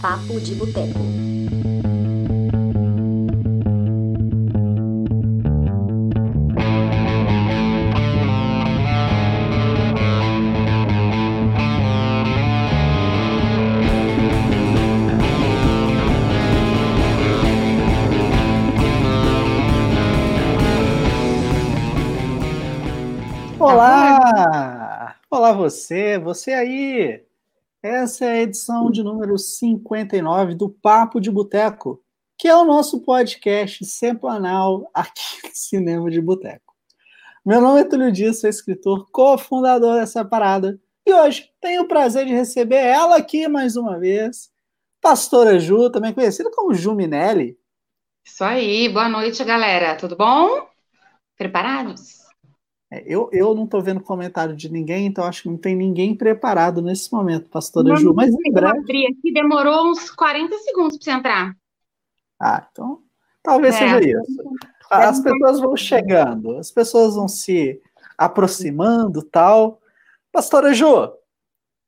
Papo de Boteco. Olá! Olá você, você aí! Essa é a edição de número 59 do Papo de Boteco, que é o nosso podcast semanal aqui no Cinema de Boteco. Meu nome é Túlio Dias, sou escritor, cofundador dessa parada, e hoje tenho o prazer de receber ela aqui mais uma vez, Pastora Ju, também conhecida como Ju Minelli. Isso aí, boa noite, galera. Tudo bom? Preparados? É, eu, eu não estou vendo comentário de ninguém, então acho que não tem ninguém preparado nesse momento, pastora Não, Ju. Mas em breve. abri aqui, demorou uns 40 segundos para você entrar. Ah, então talvez É. seja isso. As pessoas vão chegando, as pessoas vão se aproximando tal. Pastora Ju,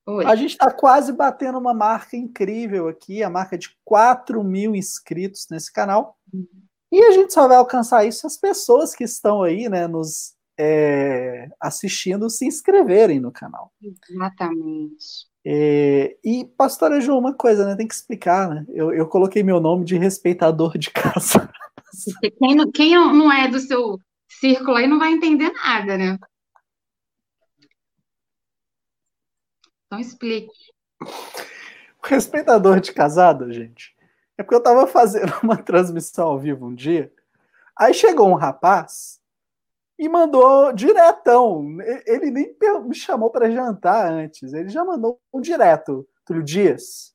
Oi. a gente está quase batendo uma marca incrível aqui, a marca de 4 mil inscritos nesse canal. E a gente só vai alcançar isso se as pessoas que estão aí, né, nos é, assistindo se inscreverem no canal. Exatamente. É, e, pastora Ju, uma coisa, né? Tem que explicar, né? Eu, eu coloquei meu nome de respeitador de casa. Quem não, quem não é do seu círculo aí não vai entender nada, né? Então explique. O respeitador de casada, gente, é porque eu tava fazendo uma transmissão ao vivo um dia, aí chegou um rapaz e mandou diretão. Ele nem me chamou para jantar antes, ele já mandou um direto. Túlio Dias,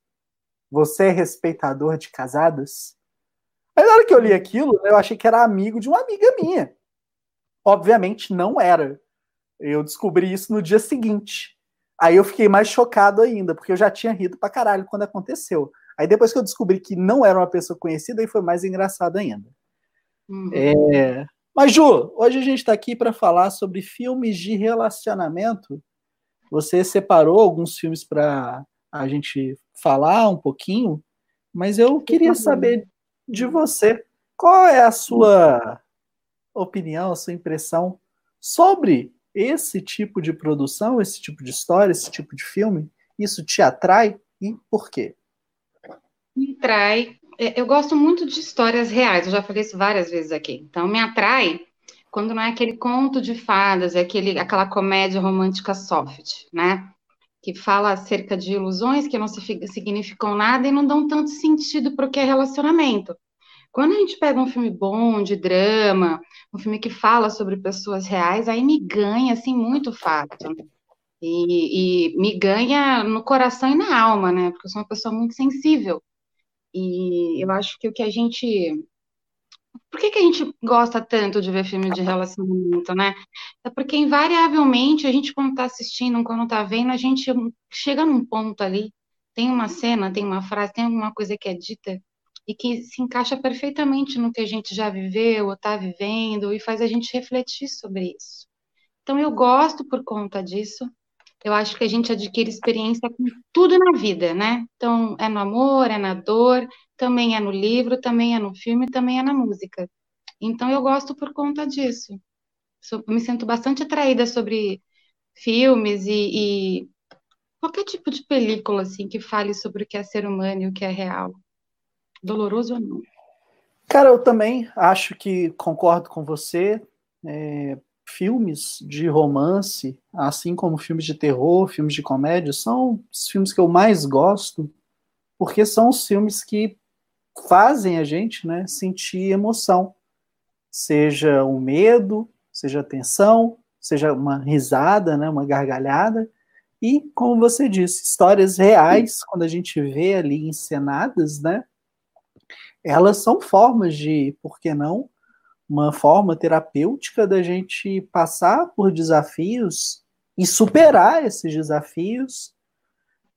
você é respeitador de casadas? Aí na hora que eu li aquilo, eu achei que era amigo de uma amiga minha. Obviamente não era. Eu descobri isso no dia seguinte. Aí eu fiquei mais chocado ainda, porque eu já tinha rido pra caralho quando aconteceu. Aí depois que eu descobri que não era uma pessoa conhecida, aí foi mais engraçado ainda. Uhum. É... Mas, Ju, hoje a gente está aqui para falar sobre filmes de relacionamento. Você separou alguns filmes para a gente falar um pouquinho, mas eu queria saber de você. Qual é a sua opinião, a sua impressão sobre esse tipo de produção, esse tipo de história, esse tipo de filme? Isso te atrai e por quê? Me atrai. É, Eu gosto muito de histórias reais, eu já falei isso várias vezes aqui. Então, me atrai quando não é aquele conto de fadas, é aquele, aquela comédia romântica soft, né? Que fala acerca de ilusões que não significam nada e não dão tanto sentido para o que é relacionamento. Quando a gente pega um filme bom, de drama, um filme que fala sobre pessoas reais, aí me ganha, assim, muito fácil. E, e me ganha no coração e na alma, né? Porque eu sou uma pessoa muito sensível. E eu acho que o que a gente. Por que que a gente gosta tanto de ver filme de relacionamento, né? É porque, invariavelmente, a gente, quando tá assistindo, quando tá vendo, a gente chega num ponto ali, tem uma cena, tem uma frase, tem alguma coisa que é dita e que se encaixa perfeitamente no que a gente já viveu ou tá vivendo e faz a gente refletir sobre isso. Então, eu gosto por conta disso. Eu acho que a gente adquire experiência com tudo na vida, né? Então, é no amor, é na dor, também é no livro, também é no filme, também é na música. Então, eu gosto por conta disso. Me sinto bastante atraída sobre filmes e, e qualquer tipo de película, assim, que fale sobre o que é ser humano e o que é real. Doloroso ou não. Cara, eu também acho que concordo com você. É, filmes de romance, assim como filmes de terror, filmes de comédia, são os filmes que eu mais gosto, porque são os filmes que fazem a gente né, sentir emoção. Seja o medo, seja a tensão, seja uma risada, né, uma gargalhada. E, como você disse, histórias reais, quando a gente vê ali encenadas, né? elas são formas de, por que não, uma forma terapêutica da gente passar por desafios e superar esses desafios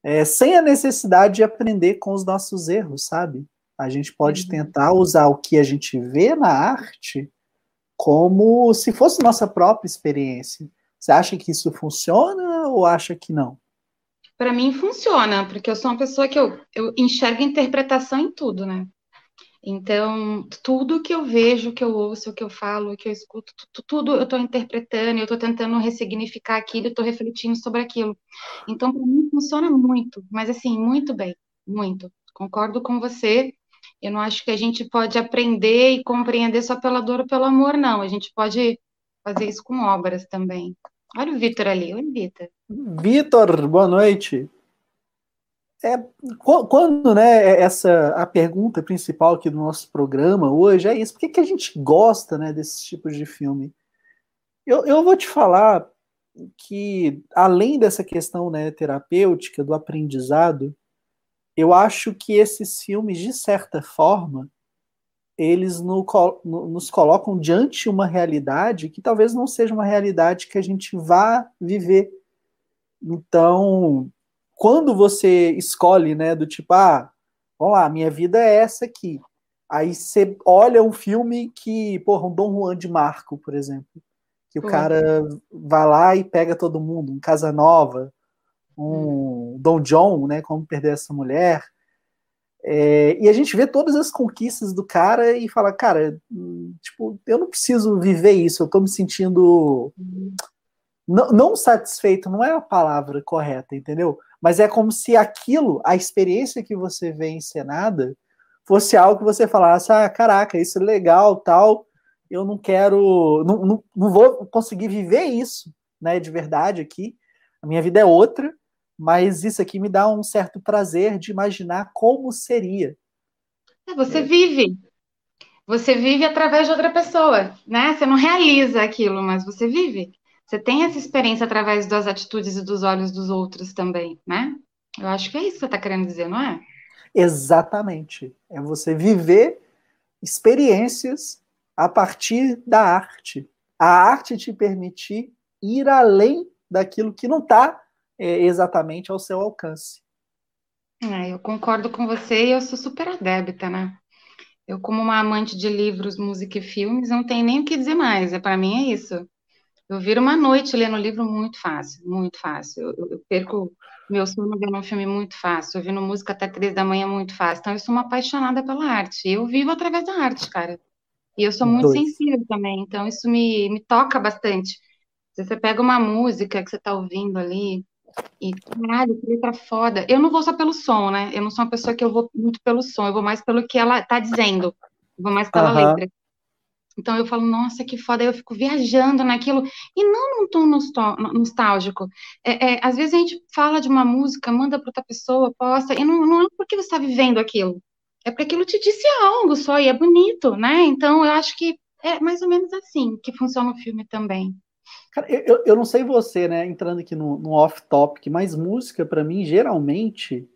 é, sem a necessidade de aprender com os nossos erros, sabe? A gente pode Uhum. tentar usar o que a gente vê na arte como se fosse nossa própria experiência. Você acha que isso funciona ou acha que não? para mim funciona, porque eu sou uma pessoa que eu, eu enxergo interpretação em tudo, né? Então, tudo que eu vejo, que eu ouço, que eu falo, que eu escuto, tudo eu estou interpretando, eu estou tentando ressignificar aquilo, estou refletindo sobre aquilo. Então, para mim, funciona muito, mas assim, muito bem, muito. Concordo com você. Eu não acho que a gente pode aprender e compreender só pela dor ou pelo amor, não. A gente pode fazer isso com obras também. Olha o Vitor ali. Oi, Vitor. Vitor, boa noite. É, quando, né, é essa a pergunta principal aqui do nosso programa hoje é isso, por que, que a gente gosta, né, desses tipos de filme? Eu, eu vou te falar que, além dessa questão, né, terapêutica, do aprendizado, eu acho que esses filmes, de certa forma, eles no, no, nos colocam diante uma realidade que talvez não seja uma realidade que a gente vá viver. Então, quando você escolhe, né, do tipo, ah, vamos lá, minha vida é essa aqui. Aí você olha um filme que, porra, um Dom Juan de Marco, por exemplo, que o cara vai lá e pega todo mundo, um Casa Nova, um Dom John, né, como perder essa mulher. É, e a gente vê todas as conquistas do cara e fala, cara, hum, tipo, eu não preciso viver isso, eu tô me sentindo não, não satisfeito, não é a palavra correta, entendeu? Mas é como se aquilo, a experiência que você vê encenada, fosse algo que você falasse, ah, caraca, isso é legal, tal, eu não quero, não, não, não vou conseguir viver isso, né, de verdade aqui, a minha vida é outra, mas isso aqui me dá um certo prazer de imaginar como seria. É, você é. vive, você vive através de outra pessoa, né? Você não realiza aquilo, mas você vive. Você tem essa experiência através das atitudes e dos olhos dos outros também, né? Eu acho que é isso que você está querendo dizer, não é? Exatamente. É você viver experiências a partir da arte. A arte te permitir ir além daquilo que não está é, exatamente ao seu alcance. É, eu concordo com você e eu sou super adébita, né? Eu, como uma amante de livros, música e filmes, não tenho nem o que dizer mais. É para mim é isso. Eu viro uma noite lendo livro muito fácil, muito fácil. Eu, eu perco meu sono vendo um filme muito fácil, ouvindo música até três da manhã muito fácil. Então, eu sou uma apaixonada pela arte. Eu vivo através da arte, cara. E eu sou muito Dois. sensível também, então isso me, me toca bastante. Se você pega uma música que você está ouvindo ali, e caralho, que letra foda. Eu não vou só pelo som, né? Eu não sou uma pessoa que eu vou muito pelo som, eu vou mais pelo que ela está dizendo. Eu vou mais pela uhum. letra. Então eu falo, nossa, que foda, eu fico viajando naquilo, e não num tom nostálgico. É, é, às vezes a gente fala de uma música, manda para outra pessoa, posta, e não, não é porque você está vivendo aquilo, é porque aquilo te disse algo só, e é bonito, né? Então eu acho que é mais ou menos assim que funciona o filme também. Cara, eu, eu não sei você, né, entrando aqui no, no off-topic, mas música, para mim, geralmente,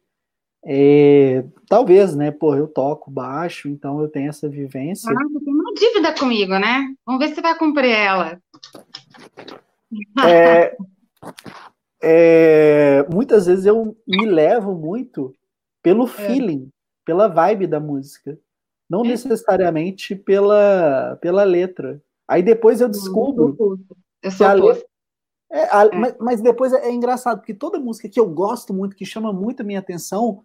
é, talvez, né? Pô, eu toco baixo, então eu tenho essa vivência. Ah, você tem uma dívida comigo, né? Vamos ver se você vai cumprir ela. É, é, muitas vezes eu me levo muito pelo é. feeling, pela vibe da música, não é. necessariamente pela, pela letra. Aí depois eu hum, descubro eu sou que a letra, é, a, é. Mas, mas, depois é, é, engraçado, porque toda música que eu gosto muito, que chama muito a minha atenção,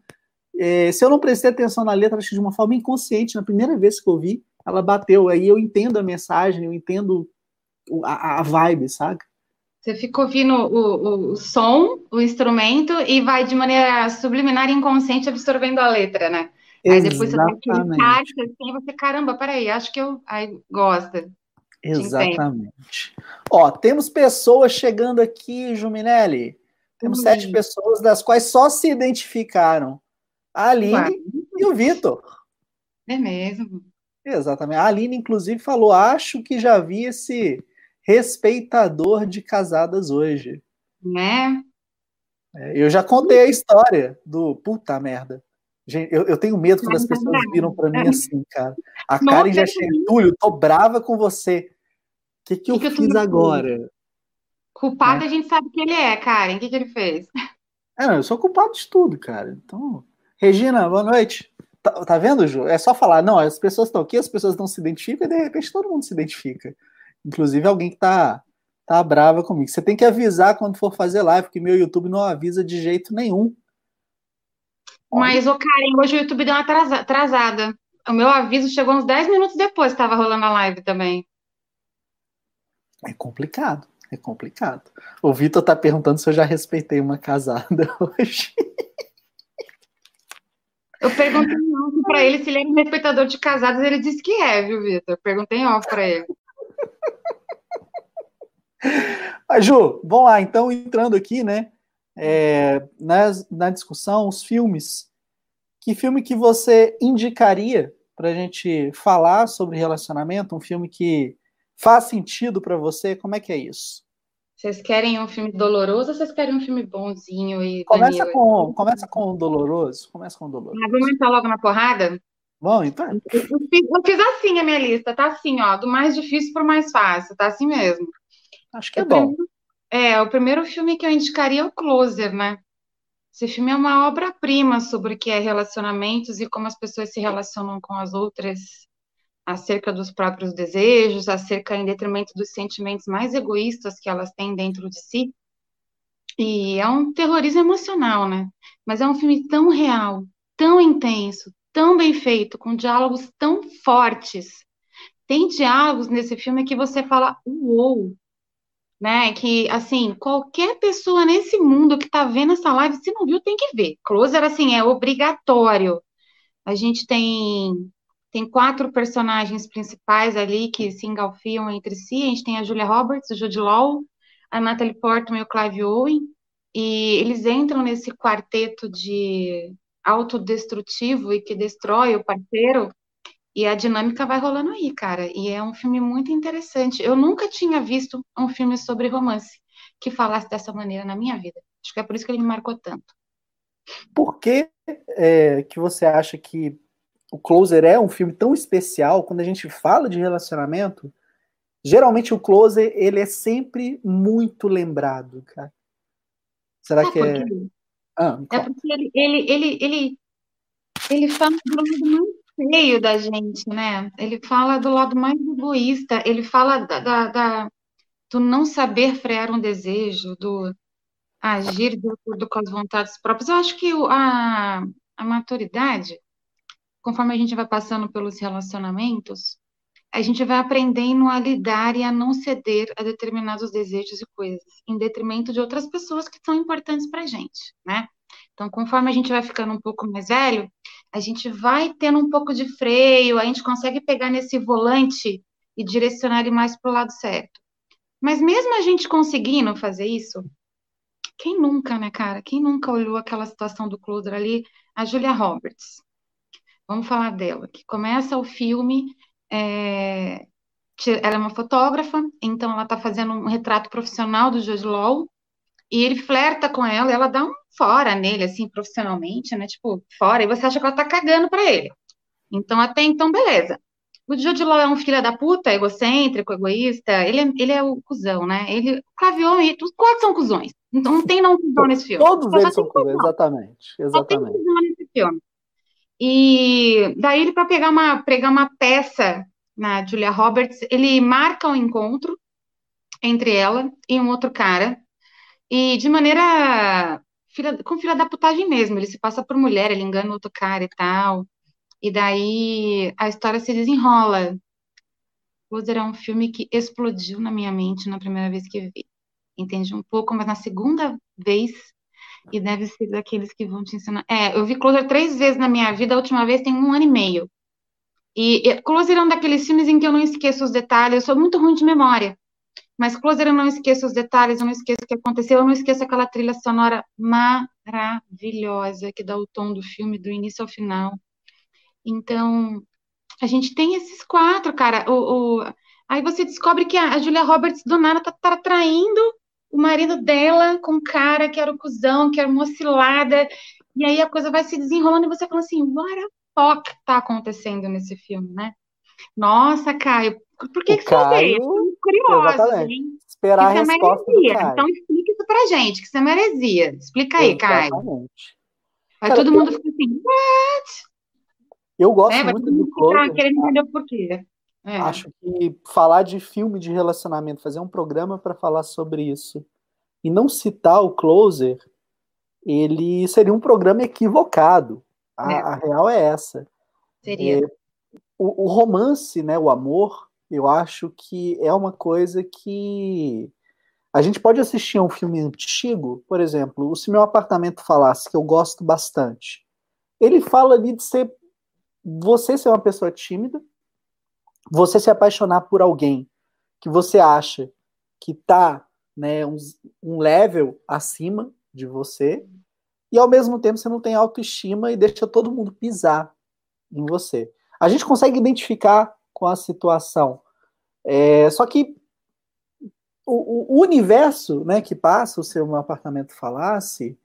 é, se eu não prestei atenção na letra, acho que de uma forma inconsciente, na primeira vez que eu ouvi, ela bateu. Aí eu entendo a mensagem, eu entendo a, a vibe, sabe? Você fica ouvindo o, o, o, som, o instrumento, e vai de maneira subliminar e inconsciente absorvendo a letra, né? Aí depois você dá aquele assim, você, caramba, peraí, acho que eu. Aí gosta. Exatamente. Ó, temos pessoas chegando aqui, Juminelli. Temos sete pessoas, das quais só se identificaram a Aline Uai. e o Vitor. É mesmo. Exatamente. A Aline, inclusive, falou: acho que já vi esse respeitador de casadas hoje. Né? É, eu já contei a história do puta merda. Gente, eu, eu tenho medo quando as pessoas viram para mim assim, cara. A Karen já chega, Túlio, tô brava com você que, que, eu que fiz agora? Culpado é. a gente sabe que ele é, Karen. O que, que ele fez? É, não, eu sou culpado de tudo, cara. Então, Regina, boa noite. Tá, tá vendo, Ju? É só falar, não, as pessoas estão aqui, as pessoas não se identificam e de repente todo mundo se identifica. Inclusive alguém que tá tá brava comigo. Você tem que avisar quando for fazer live, porque meu YouTube não avisa de jeito nenhum. Mas, ô Karen, hoje o YouTube deu uma atrasada. O meu aviso chegou uns 10 minutos depois que estava rolando a live também. É complicado, é complicado. O Vitor tá perguntando se eu já respeitei uma casada hoje. Eu perguntei off para ele se ele é um respeitador de casados, ele disse que é, viu, Vitor? Perguntei off para ele. Mas, Ju, vamos lá, então, entrando aqui, né, é, na, na discussão, os filmes. Que filme que você indicaria para a gente falar sobre relacionamento? Um filme que faz sentido para você? Como é que é isso? Vocês querem um filme doloroso ou vocês querem um filme bonzinho e começa com começa com o doloroso, começa com o doloroso. Mas vamos entrar logo na porrada? Bom, então. Eu fiz, eu fiz assim a minha lista, tá assim, ó, do mais difícil para o mais fácil, tá assim mesmo. Acho que é bom. É, o primeiro filme que eu indicaria é o Closer, né? Esse filme é uma obra-prima sobre o que é relacionamentos e como as pessoas se relacionam com as outras, acerca dos próprios desejos, acerca em detrimento dos sentimentos mais egoístas que elas têm dentro de si. E é um terrorismo emocional, né? Mas é um filme tão real, tão intenso, tão bem feito, com diálogos tão fortes. Tem diálogos nesse filme que você fala, uou, né? Que, assim, qualquer pessoa nesse mundo que tá vendo essa live, se não viu, tem que ver. Closer, assim, é obrigatório. A gente tem tem quatro personagens principais ali que se engalfiam entre si. A gente tem a Julia Roberts, o Jude Law, a Natalie Portman e o Clive Owen. E eles entram nesse quarteto de autodestrutivo e que destrói o parceiro e a dinâmica vai rolando aí, cara. E é um filme muito interessante. Eu nunca tinha visto um filme sobre romance que falasse dessa maneira na minha vida. Acho que é por isso que ele me marcou tanto. Por que, é, que você acha que o Closer é um filme tão especial quando a gente fala de relacionamento? Geralmente o Closer ele é sempre muito lembrado, cara. Será Sabe que é? Ah, é porque ele, ele, ele, ele, ele fala do lado muito feio da gente, né? Ele fala do lado mais egoísta, ele fala da, da, da do não saber frear um desejo, do agir de acordo com as vontades próprias. Eu acho que a, a maturidade, conforme a gente vai passando pelos relacionamentos, a gente vai aprendendo a lidar e a não ceder a determinados desejos e coisas, em detrimento de outras pessoas que são importantes para a gente, né? Então, conforme a gente vai ficando um pouco mais velho, a gente vai tendo um pouco de freio, a gente consegue pegar nesse volante e direcionar ele mais para o lado certo. Mas mesmo a gente conseguindo fazer isso, quem nunca, né, cara? Quem nunca olhou aquela situação do Closer ali? A Julia Roberts. Vamos falar dela, que começa o filme. É... Ela é uma fotógrafa, então ela está fazendo um retrato profissional do Jude Law, e ele flerta com ela, e ela dá um fora nele, assim, profissionalmente, né? Tipo, fora, e você acha que ela tá cagando pra ele. Então, até então, beleza. O Jude Law é um filho da puta, egocêntrico, egoísta, ele é, ele é o cuzão, né? Ele, Clavion e os quatro são cuzões. Então, não tem não cuzão nesse filme. Todos eles são cuzão, exatamente. exatamente. Só tem cuzão nesse filme. E daí ele, para pegar uma, pegar uma peça na Julia Roberts, ele marca um encontro entre ela e um outro cara, e de maneira filha, com filha da putagem mesmo. Ele se passa por mulher, ele engana outro cara e tal. E daí a história se desenrola. Closer é um filme que explodiu na minha mente na primeira vez que vi. Entendi um pouco, mas na segunda vez, e deve ser daqueles que vão te ensinar. É, eu vi Closer três vezes na minha vida, a última vez tem um ano e meio. E, e Closer é um daqueles filmes em que eu não esqueço os detalhes, eu sou muito ruim de memória. Mas Closer eu não esqueço os detalhes, eu não esqueço o que aconteceu, eu não esqueço aquela trilha sonora maravilhosa que dá o tom do filme do início ao final. Então, a gente tem esses quatro, cara. O, o... Aí você descobre que a, Julia Roberts do nada tá, tá traindo o marido dela com cara que era o cuzão, que era uma oscilada. E aí a coisa vai se desenrolando e você fala assim, what the fuck tá acontecendo nesse filme, né? Nossa, Caio, por que, o que Caio, você odeia? Curioso, hein? Esperar isso a é resposta é Então explica isso pra gente, que isso é meresia. Explica aí, Caio. Aí todo mundo fica assim, what? Eu gosto é, muito do Closer. querendo entender o porquê. É. Acho que falar de filme de relacionamento, fazer um programa para falar sobre isso e não citar o Closer, ele seria um programa equivocado. A, é. a real é essa. Seria. É, o, o, romance, né, o amor, eu acho que é uma coisa que a gente pode assistir a um filme antigo, por exemplo, o Se Meu Apartamento Falasse, que eu gosto bastante. Ele fala ali de ser você ser uma pessoa tímida, você se apaixonar por alguém que você acha que está né, um, um level acima de você, e ao mesmo tempo você não tem autoestima e deixa todo mundo pisar em você. A gente consegue identificar com a situação. É, só que o, o, universo né, que passa o seu apartamento falasse,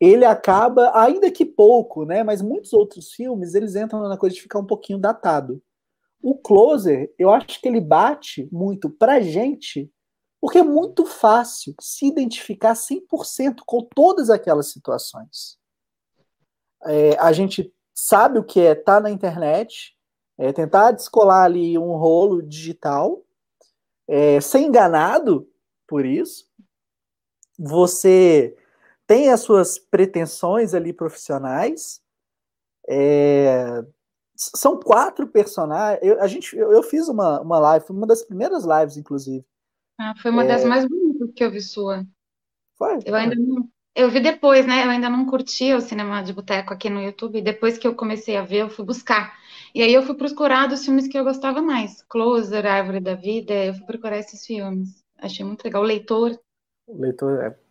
ele acaba, ainda que pouco, né, mas muitos outros filmes, eles entram na coisa de ficar um pouquinho datado. O Closer, eu acho que ele bate muito pra gente, porque é muito fácil se identificar 100% com todas aquelas situações. É, a gente sabe o que é estar tá na internet, é tentar descolar ali um rolo digital, é, ser enganado por isso. Você tem as suas pretensões ali profissionais, é, são quatro personagens. Eu, a gente, eu, eu, fiz uma, uma live, uma das primeiras lives, inclusive. Ah, foi uma é... das mais bonitas que eu vi sua. Foi? Eu ainda não, eu vi depois, né? Eu ainda não curtia o cinema de boteco aqui no YouTube. Depois que eu comecei a ver, eu fui buscar. E aí eu fui procurar dos filmes que eu gostava mais. Closer, Árvore da Vida. Eu fui procurar esses filmes. Achei muito legal. O Leitor. O Leitor é é.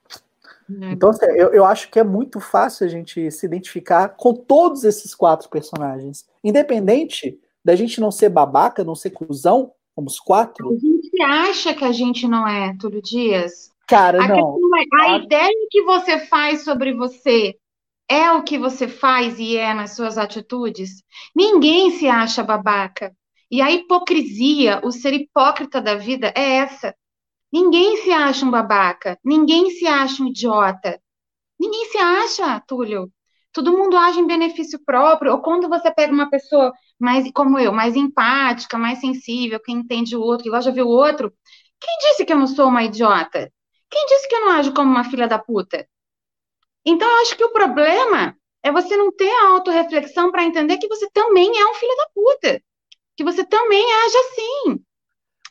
Então, assim, eu, eu acho que é muito fácil a gente se identificar com todos esses quatro personagens. Independente da gente não ser babaca, não ser cuzão, como os quatro. A gente acha que a gente não é, Túlio Dias. Cara, a não. É, a, a ideia que você faz sobre você é o que você faz e é nas suas atitudes. Ninguém se acha babaca. E a hipocrisia, o ser hipócrita da vida é essa. Ninguém se acha um babaca, ninguém se acha um idiota. Ninguém se acha, Túlio. Todo mundo age em benefício próprio, ou quando você pega uma pessoa mais, como eu, mais empática, mais sensível, que entende o outro, que gosta de ver o outro, quem disse que eu não sou uma idiota? Quem disse que eu não ajo como uma filha da puta? Então, eu acho que o problema é você não ter a autorreflexão para entender que você também é um filho da puta. Que você também age assim.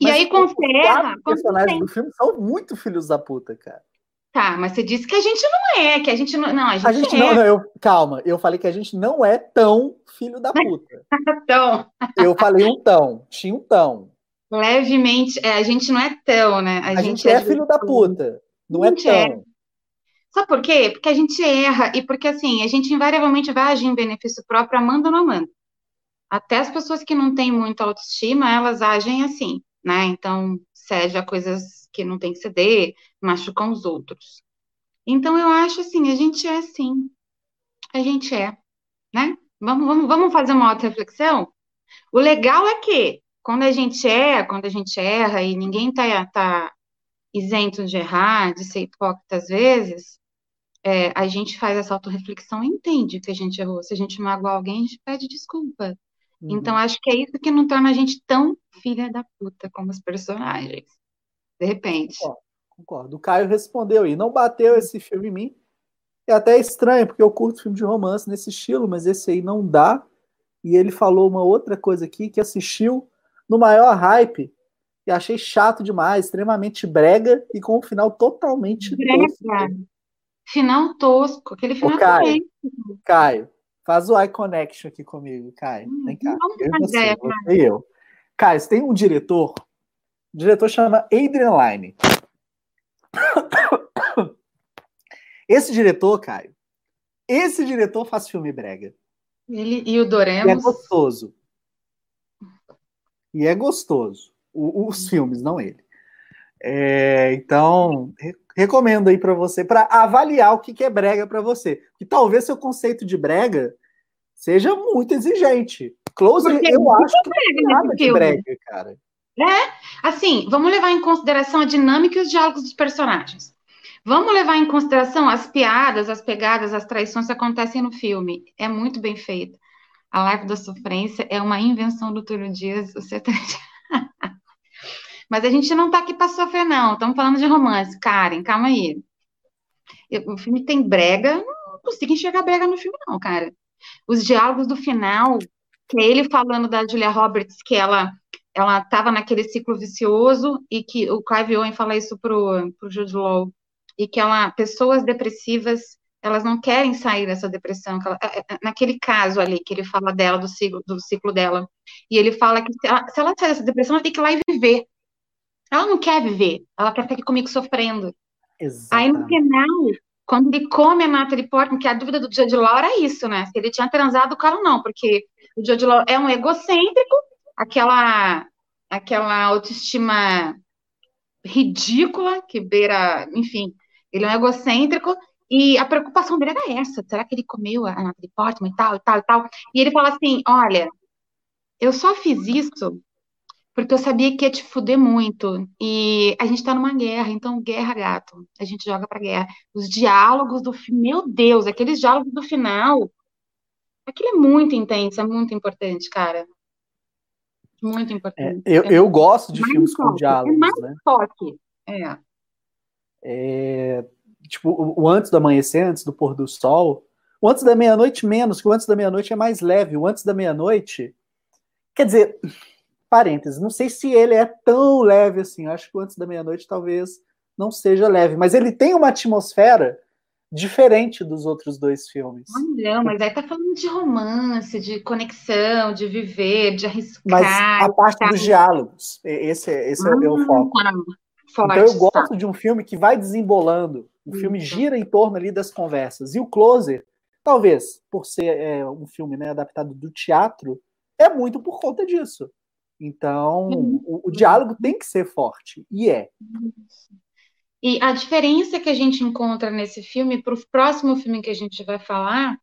E aí, com Ferra. Os personagens do filme são muito filhos da puta, cara. Tá, mas você disse que a gente não é, que a gente não. Não, a gente, a gente é. não, não, eu, calma, eu falei que a gente não é tão filho da puta. tão. Eu falei um tão, tinha um tão. Levemente, é, a gente não é tão, né? A, a gente, gente, é, é filho da puta, não é tão. É. Sabe por quê? Porque a gente erra e porque, assim, a gente invariavelmente vai agir em benefício próprio, amando ou não amando. Até as pessoas que não têm muita autoestima, elas agem assim né? Então, cede a coisas que não tem que ceder, machucam os outros. Então, eu acho assim, a gente é assim. A gente é, né? Vamos, vamos, vamos fazer uma auto-reflexão? O legal é que, quando a gente é, quando a gente erra, e ninguém tá, tá isento de errar, de ser hipócrita às vezes, é, a gente faz essa auto-reflexão e entende que a gente errou. Se a gente magoa alguém, a gente pede desculpa. Uhum. Então, acho que é isso que não torna a gente tão filha da puta como os personagens. De repente. Concordo. concordo. O Caio respondeu aí. Não bateu esse filme em mim. É até estranho, porque eu curto filme de romance nesse estilo, mas esse aí não dá. E ele falou uma outra coisa aqui, que assistiu no maior hype e achei chato demais, extremamente brega e com um final totalmente brega. tosco. Final tosco, aquele final Ô, Caio. Caio, Faz o eye connection aqui comigo, Caio. Hum, Vem cá. Eu você, ideia, você e eu. Caio, você tem um diretor. O diretor chama Adrian Lyne. Esse diretor, Caio, esse diretor faz filme brega. Ele e o Doremos. E é gostoso. E é gostoso. O, os filmes, não ele. É, então, recomendo aí para você, para avaliar o que, que é brega para você. E talvez seu conceito de brega seja muito exigente. Close, Porque eu acho que não é nada de brega, cara. É, assim, vamos levar em consideração a dinâmica e os diálogos dos personagens. Vamos levar em consideração as piadas, as pegadas, as traições que acontecem no filme. É muito bem feito. A Live da Sofrência é uma invenção do Túlio Dias, o sertanejo. Mas a gente não tá aqui para sofrer, não. Estamos falando de romance. Karen, calma aí. O filme tem brega, não consigo enxergar brega no filme, não, cara. Os diálogos do final, que é ele falando da Julia Roberts, que ela ela estava naquele ciclo vicioso e que o Clive Owen fala isso pro, pro Jude Law, e que ela, pessoas depressivas, elas não querem sair dessa depressão, ela, é, é, naquele caso ali, que ele fala dela, do ciclo, do ciclo dela, e ele fala que se ela, se ela sair dessa depressão, ela tem que ir lá e viver. Ela não quer viver, ela quer ficar aqui comigo sofrendo. Exatamente. Aí no final, quando ele come a Natalie Portman, que a dúvida do Jude Law era isso, né? Se ele tinha transado com ela ou não, porque o Jude Law é um egocêntrico, aquela aquela autoestima ridícula que beira, enfim, ele é um egocêntrico e a preocupação dele era essa, será que ele comeu a Natalie Portman e tal, e tal, e tal, e ele fala assim, olha, eu só fiz isso porque eu sabia que ia te fuder muito, e a gente tá numa guerra, então guerra, gato, a gente joga pra guerra. Os diálogos do meu Deus, aqueles diálogos do final, aquilo é muito intenso, é muito importante, cara. Muito importante. É, eu, é eu gosto de filmes com diálogos, é mais né? Toque. É. é. Tipo, o antes do amanhecer, antes do pôr do sol. O antes da meia-noite menos, que o antes da meia-noite é mais leve. O antes da meia-noite. Quer dizer, parênteses, não sei se ele é tão leve assim. Eu acho que o antes da meia-noite talvez não seja leve, mas ele tem uma atmosfera diferente dos outros dois filmes. Ah, não, mas aí tá falando de romance, de conexão, de viver, de arriscar. Mas a parte tá... dos diálogos, esse, esse ah, é o foco. Tá. Forte, então eu gosto tá. de um filme que vai desembolando, o filme gira em torno ali das conversas. E o Closer, talvez, por ser é, um filme né, adaptado do teatro, é muito por conta disso. Então, o, o, diálogo tem que ser forte, e é. E a diferença que a gente encontra nesse filme para o próximo filme que a gente vai falar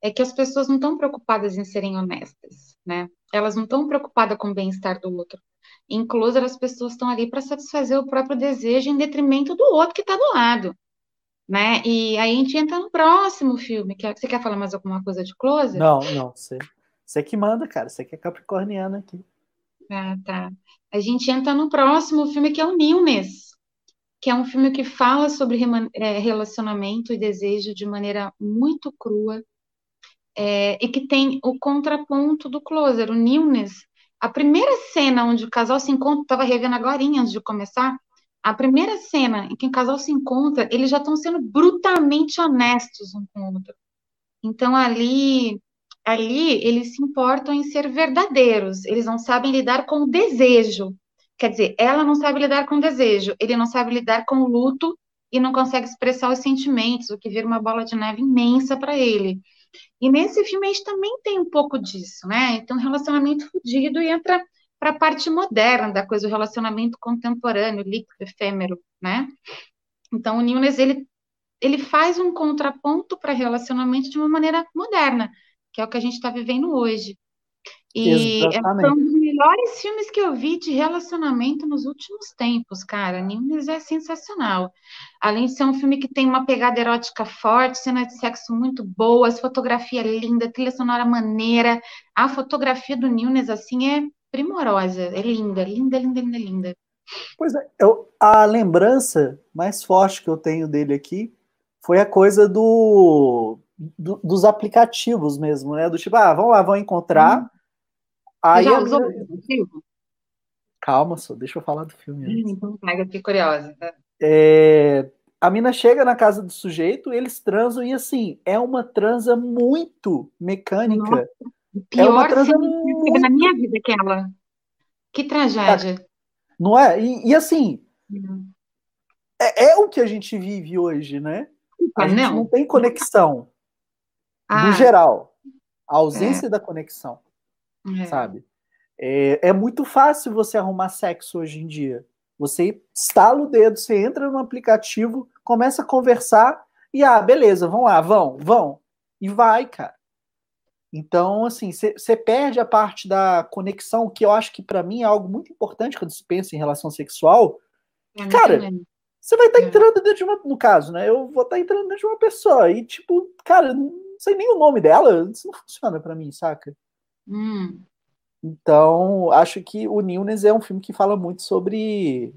é que as pessoas não estão preocupadas em serem honestas, né? Elas não estão preocupadas com o bem-estar do outro. Inclusive, as pessoas estão ali para satisfazer o próprio desejo em detrimento do outro que está do lado, né? E aí a gente entra no próximo filme. Que, é, você quer falar mais alguma coisa de Close? Não, não. Você, você que manda, cara. Você que é capricorniana aqui. Ah, tá. A gente entra no próximo filme que é o Newness que é um filme que fala sobre é, relacionamento e desejo de maneira muito crua, é, e que tem o contraponto do Closer, o Newness. A primeira cena onde o casal se encontra, estava revendo agora antes de começar, a primeira cena em que o casal se encontra, eles já estão sendo brutalmente honestos um com o outro. Então ali, ali eles se importam em ser verdadeiros, eles não sabem lidar com o desejo, Quer dizer, ela não sabe lidar com o desejo, ele não sabe lidar com o luto e não consegue expressar os sentimentos, o que vira uma bola de neve imensa para ele. E nesse filme a gente também tem um pouco disso, né? Então, um relacionamento fudido e entra para a parte moderna da coisa, o relacionamento contemporâneo, líquido, efêmero, né? Então, o Nunes, ele, ele faz um contraponto para relacionamento de uma maneira moderna, que é o que a gente está vivendo hoje. E Exatamente. é um dos melhores filmes que eu vi de relacionamento nos últimos tempos, cara. Nimes é sensacional. Além de ser um filme que tem uma pegada erótica forte, cena de sexo muito boas, fotografia linda, trilha sonora maneira. A fotografia do Nunes, assim, é primorosa. É linda, linda, linda, linda, linda. Pois é, eu, a lembrança mais forte que eu tenho dele aqui foi a coisa do, do dos aplicativos mesmo, né? Do tipo, ah, vamos lá, vamos encontrar. Hum Aí já usou minha... Calma, só, deixa eu falar do filme. Hum, então, eu fiquei curiosa. É, a mina chega na casa do sujeito, eles transam e assim, é uma transa muito mecânica. Nossa, pior é uma transa muito... na minha vida aquela. Que tragédia. Não é? E, e assim, hum. é, é, o que a gente vive hoje, né? A ah, gente não, não tem conexão. Ah. No geral. A ausência é. da conexão é. sabe? É, é muito fácil você arrumar sexo hoje em dia. Você estala o dedo, você entra no aplicativo, começa a conversar e, ah, beleza, vão lá, vão, vão. E vai, cara. Então, assim, você perde a parte da conexão, que eu acho que para mim é algo muito importante quando se pensa em relação sexual. É cara, você vai estar tá entrando dentro de uma. No caso, né? Eu vou estar tá entrando dentro de uma pessoa. E, tipo, cara, sei nem o nome dela. Isso não funciona para mim, saca? Hum. Então, acho que o Nilnes é um filme que fala muito sobre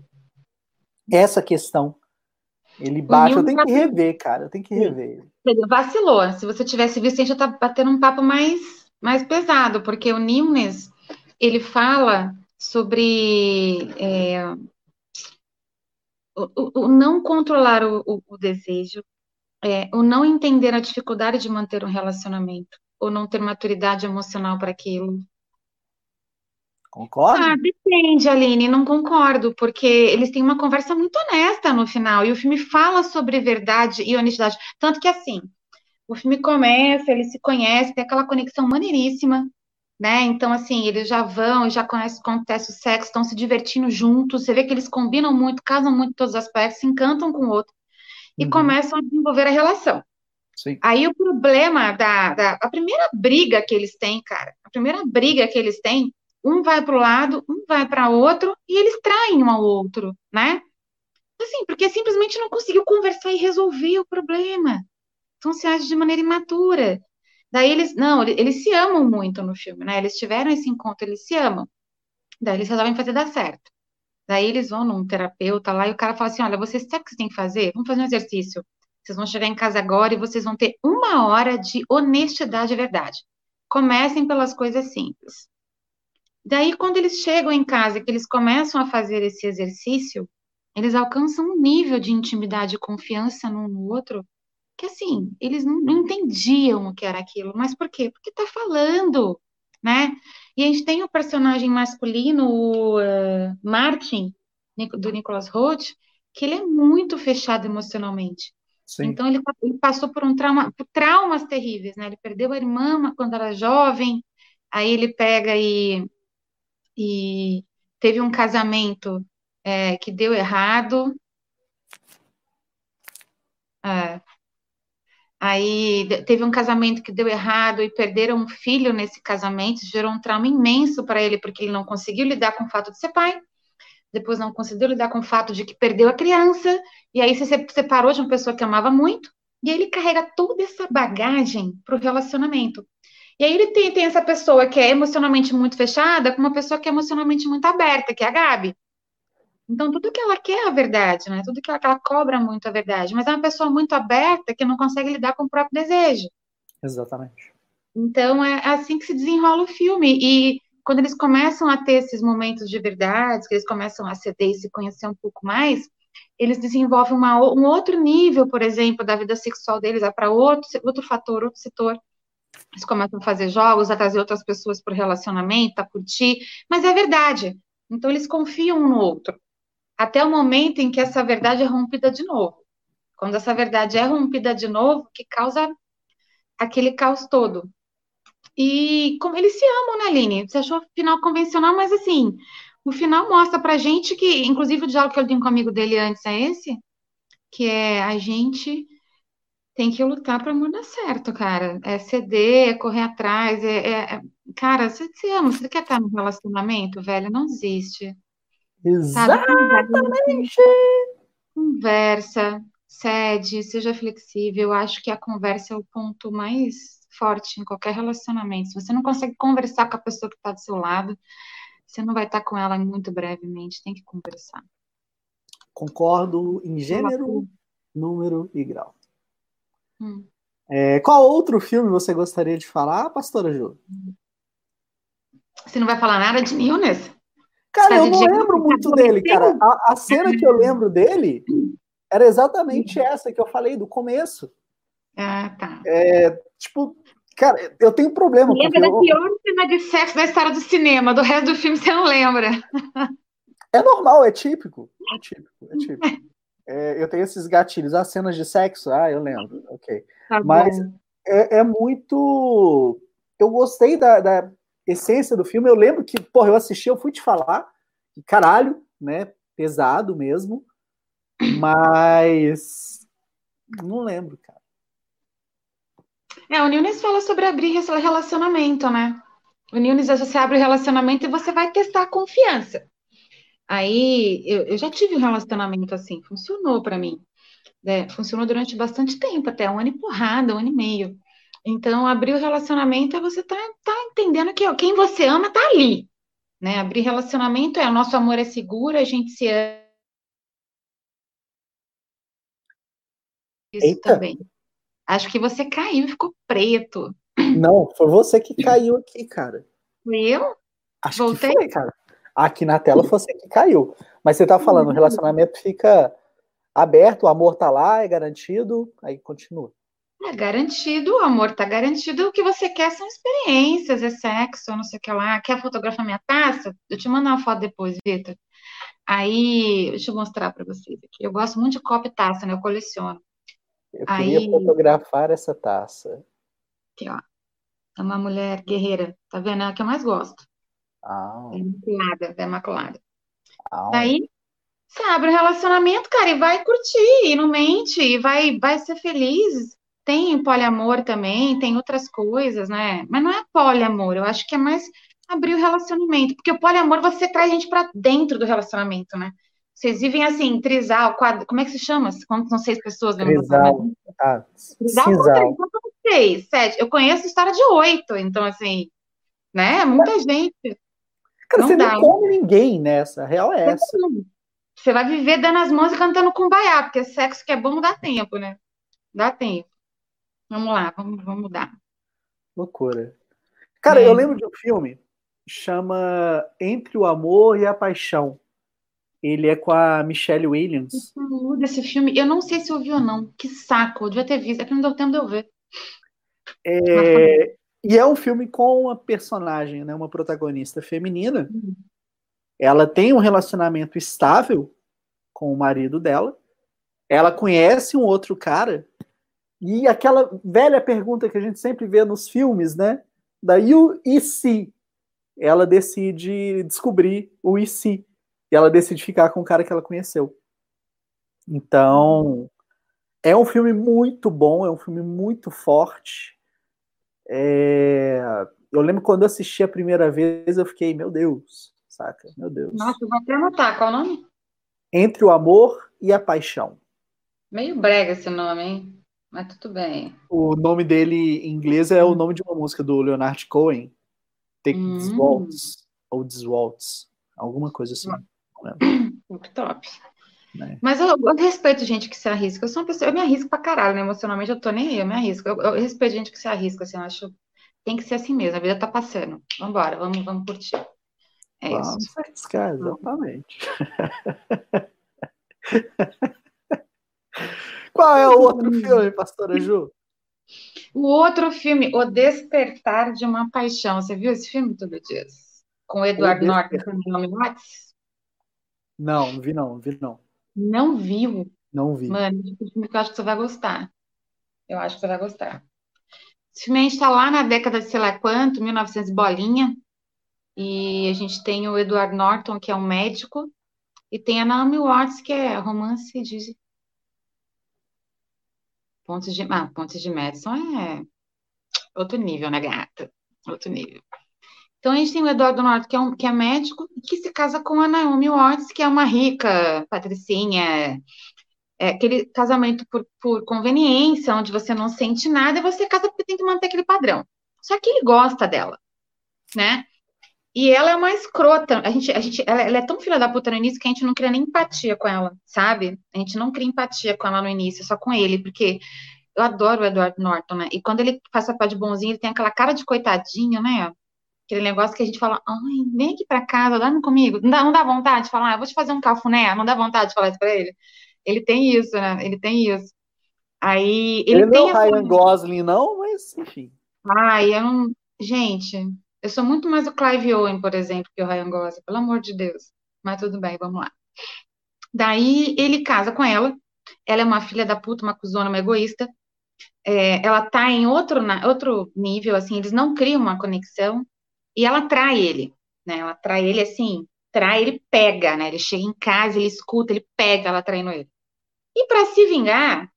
essa questão. Ele baixa, eu tenho que rever, cara, eu tenho que rever. Ele vacilou. Se você tivesse visto, a gente já tá batendo um papo mais, mais pesado, porque o Nilnes, ele fala sobre é, o, o, não controlar o, o desejo, é, o não entender a dificuldade de manter um relacionamento, ou não ter maturidade emocional para aquilo. Concorda? Ah, depende, Aline, não concordo, porque eles têm uma conversa muito honesta no final, e o filme fala sobre verdade e honestidade. Tanto que, assim, o filme começa, eles se conhecem, tem aquela conexão maneiríssima, né? Então, assim, eles já vão, já conhecem, acontece o sexo, estão se divertindo juntos, você vê que eles combinam muito, casam muito em todos os aspectos, se encantam com o outro, e uhum. começam a desenvolver a relação. Sim. Aí o problema da, da. A primeira briga que eles têm, cara, a primeira briga que eles têm, um vai para o lado, um vai para outro, e eles traem um ao outro, né? Assim, porque simplesmente não conseguiu conversar e resolver o problema. Então se age de maneira imatura. Daí eles, não, eles se amam muito no filme, né? Eles tiveram esse encontro, eles se amam. Daí eles resolvem fazer dar certo. Daí eles vão num terapeuta lá e o cara fala assim: olha, vocês sabem o que vocês têm que fazer? Vamos fazer um exercício. Vocês vão chegar em casa agora e vocês vão ter uma hora de honestidade e verdade. Comecem pelas coisas simples. Daí, quando eles chegam em casa e que eles começam a fazer esse exercício, eles alcançam um nível de intimidade e confiança num no outro que assim, eles não, não entendiam o que era aquilo. Mas por quê? Porque tá falando, né? E a gente tem o personagem masculino, o uh, Martin, do Nicholas Holt, que ele é muito fechado emocionalmente. Sim. Então ele, ele, passou por um trauma, por traumas terríveis, né? Ele perdeu a irmã quando era jovem, aí ele pega e, e teve um casamento é, que deu errado. É, Aí teve um casamento que deu errado e perderam um filho nesse casamento, gerou um trauma imenso para ele, porque ele não conseguiu lidar com o fato de ser pai, depois não conseguiu lidar com o fato de que perdeu a criança, e aí se separou de uma pessoa que amava muito, e aí ele carrega toda essa bagagem para o relacionamento. E aí ele tem, tem essa pessoa que é emocionalmente muito fechada com uma pessoa que é emocionalmente muito aberta, que é a Gabi. Então, tudo que ela quer é a verdade, né? Tudo que ela, que ela cobra muito a verdade. Mas é uma pessoa muito aberta que não consegue lidar com o próprio desejo. Exatamente. Então, é assim que se desenrola o filme. E quando eles começam a ter esses momentos de verdade, que eles começam a ceder e se conhecer um pouco mais, eles desenvolvem uma, um outro nível, por exemplo, da vida sexual deles, para outro, outro fator, outro setor. Eles começam a fazer jogos, a trazer outras pessoas para o relacionamento, a curtir, mas é verdade. Então, eles confiam um no outro até o momento em que essa verdade é rompida de novo. Quando essa verdade é rompida de novo, que causa aquele caos todo. E como eles se amam, né, Aline? Você achou o final convencional, mas assim, o final mostra pra gente que, inclusive o diálogo que eu tenho com o amigo dele antes é esse, que é a gente tem que lutar para amor dar certo, cara. É ceder, é correr atrás, é, é, é... cara, você se ama, você quer estar no relacionamento, velho, não existe. Exatamente. Conversa, cede, seja flexível. Eu acho que a conversa é o ponto mais forte em qualquer relacionamento. Se você não consegue conversar com a pessoa que está do seu lado, você não vai estar com ela muito brevemente. Tem que conversar. Concordo em gênero, número e grau. Hum. É, qual outro filme você gostaria de falar, pastora Ju? Você não vai falar nada de Nilnes? Cara, eu não lembro muito dele, cara. A, a, cena que eu lembro dele era exatamente essa que eu falei do começo. Ah, tá. É, tipo, cara, eu tenho problema. Lembra da eu... pior cena de sexo da história do cinema, do resto do filme você não lembra. É normal, é típico. É típico, é típico. É, eu tenho esses gatilhos. As cenas de sexo, ah, eu lembro, ok. Tá Mas é, é, muito. Eu gostei da, da essência do filme. Eu lembro que, porra, eu assisti, eu fui te falar, caralho, né? Pesado mesmo. Mas não lembro, cara. É, o Nunes fala sobre abrir relacionamento, né? O Nunes, você abre o relacionamento e você vai testar a confiança. Aí, eu, eu já tive um relacionamento assim, funcionou para mim. Né? Funcionou durante bastante tempo, até um ano e porrada, um ano e meio. Então, abrir o relacionamento é você tá, tá entendendo que ó, quem você ama tá ali, né? Abrir relacionamento é o nosso amor é seguro, a gente se ama. Isso Eita. também. Acho que você caiu e ficou preto. Não, foi você que caiu aqui, cara. Eu? Acho Voltei? que foi, cara. Aqui na tela foi você que caiu. Mas você tá falando, o relacionamento fica aberto, o amor tá lá, é garantido, aí continua. É garantido, o amor tá garantido. O que você quer são experiências, é sexo, não sei o que lá. Quer fotografar minha taça? Eu te mando uma foto depois, Vitor. Aí, deixa eu mostrar para vocês aqui. Eu gosto muito de copo e taça, né? Eu coleciono. Eu queria Aí- fotografar essa taça. Aqui, ó. É uma mulher guerreira, tá vendo? É a que eu mais gosto. Ah, É imaculada, é imaculada. ah, Daí, você abre o relacionamento, cara, e vai curtir, e não mente, e vai, vai ser feliz. Tem poliamor também, tem outras coisas, né? Mas não é poliamor, eu acho que é mais abrir o relacionamento, porque o poliamor você traz gente pra dentro do relacionamento, né? Vocês vivem assim, trisal, quadro, como é que se chama? Quando são seis pessoas dentro Trisal. ah, Trisal, sisal. então são seis, sete. Eu conheço história de oito, então assim, né? Muita gente. Cara, Não você dá. nem come ninguém nessa, a real é essa. Você vai viver dando as mãos e cantando kumbaya, porque sexo que é bom dá tempo, né? Dá tempo. Vamos lá, vamos, vamos mudar. Loucura. Cara, É. eu lembro de um filme chama Entre o Amor e a Paixão. Ele é com a Michelle Williams. Desse filme, eu não sei se eu vi ou não. Que saco, eu devia ter visto. É que não deu tempo de eu ver. É, e é um filme com uma personagem, né, uma protagonista feminina. Ela tem um relacionamento estável com o marido dela. Ela conhece um outro cara. E aquela velha pergunta que a gente sempre vê nos filmes, né? Da you e se? Ela decide descobrir o e se. E ela decide ficar com o cara que ela conheceu. Então, é um filme muito bom, é um filme muito forte. É, Eu lembro quando eu assisti a primeira vez, eu fiquei, meu Deus, saca? Meu Deus. Nossa, eu vou até anotar. Qual o nome? Entre o amor e a paixão. Meio brega esse nome, hein? Mas tudo bem. O nome dele em inglês é o nome de uma música do Leonard Cohen. Take Hum. This Waltz, ou This Waltz, alguma coisa assim. Muito top. né? Mas eu, eu respeito gente que se arrisca. Eu sou uma pessoa, eu me arrisco pra caralho, né? Emocionalmente eu tô nem aí, eu me arrisco. Eu, eu respeito gente que se arrisca, assim, eu acho. Tem que ser assim mesmo, a vida tá passando. Vambora, vamos, vamos curtir. É isso. Vamos se arriscar, exatamente. Qual é o outro filme, pastora Ju? O outro filme, O Despertar de uma Paixão. Você viu esse filme, Tudo Dias? Com o Edward Norton e Naomi Watts? Não, vi não, vi não. Não viu? Não vi. Mano, um filme que eu acho que você vai gostar. Eu acho que você vai gostar. Esse filme a gente tá lá na década de sei lá quanto, 1900 e bolinha. E a gente tem o Edward Norton, que é um médico, e tem a Naomi Watts, que é romance de Pontes de, ah, Pontes de Madison é outro nível, né, gata? Outro nível. Então a gente tem o Eduardo Norton, que é, um, que é médico, que se casa com a Naomi Watts, que é uma rica, patricinha, é aquele casamento por, por conveniência, onde você não sente nada, e você casa porque tem que manter aquele padrão. Só que ele gosta dela, né? E ela é uma escrota. A gente, a gente, ela, ela é tão filha da puta no início que a gente não cria nem empatia com ela, sabe? A gente não cria empatia com ela no início, só com ele, porque eu adoro o Edward Norton, né? E quando ele faz papel de bonzinho, ele tem aquela cara de coitadinho, né? Aquele negócio que a gente fala, ai, vem aqui pra casa, dorme comigo. Não dá, não dá vontade de falar, ah, vou te fazer um cafuné, não dá vontade de falar isso pra ele. Ele tem isso, né? Ele tem isso. Aí ele, Ele tem não é o. Ryan Gosling, não, mas enfim. Ai, eu não. Gente, eu sou muito mais o Clive Owen, por exemplo, que o Ryan Gosling, pelo amor de Deus. Mas tudo bem, vamos lá. Daí ele casa com ela. Ela é uma filha da puta, uma cuzona, uma egoísta. É, ela tá em outro, na- outro nível, assim, eles não criam uma conexão. E ela trai ele, né? Ela trai ele assim, trai, ele pega, né? Ele chega em casa, ele escuta, ele pega ela traindo ele. E para se vingar,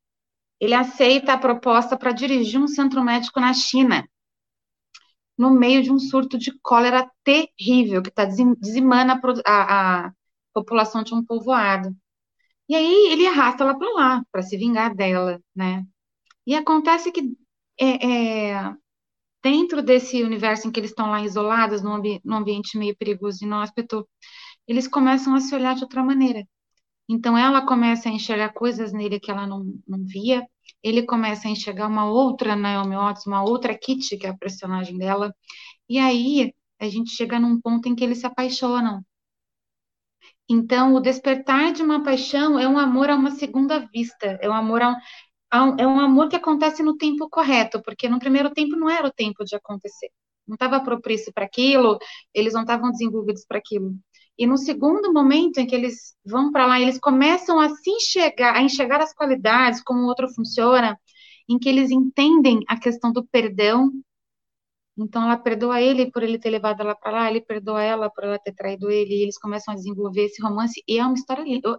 ele aceita a proposta para dirigir um centro médico na China, no meio de um surto de cólera terrível que está dizimando a, a- população de um povoado. E aí ele arrasta ela para lá, para se vingar dela, né? E acontece que é, é, dentro desse universo em que eles estão lá isolados, num, ambi num ambiente meio perigoso, inóspito, eles começam a se olhar de outra maneira. Então, ela começa a enxergar coisas nele que ela não, não via, ele começa a enxergar uma outra Naomi Watts, uma outra Kitty, que é a personagem dela, e aí a gente chega num ponto em que eles se apaixonam. Então, o despertar de uma paixão é um amor a uma segunda vista, é um amor a, é um amor que acontece no tempo correto, porque no primeiro tempo não era o tempo de acontecer. Não estava propício para aquilo, eles não estavam desenvolvidos para aquilo. E no segundo momento em que eles vão para lá, eles começam a se enxergar, a enxergar as qualidades, como o outro funciona, em que eles entendem a questão do perdão. Então ela perdoa ele por ele ter levado ela para lá, ele perdoa ela por ela ter traído ele, e eles começam a desenvolver esse romance e é uma história linda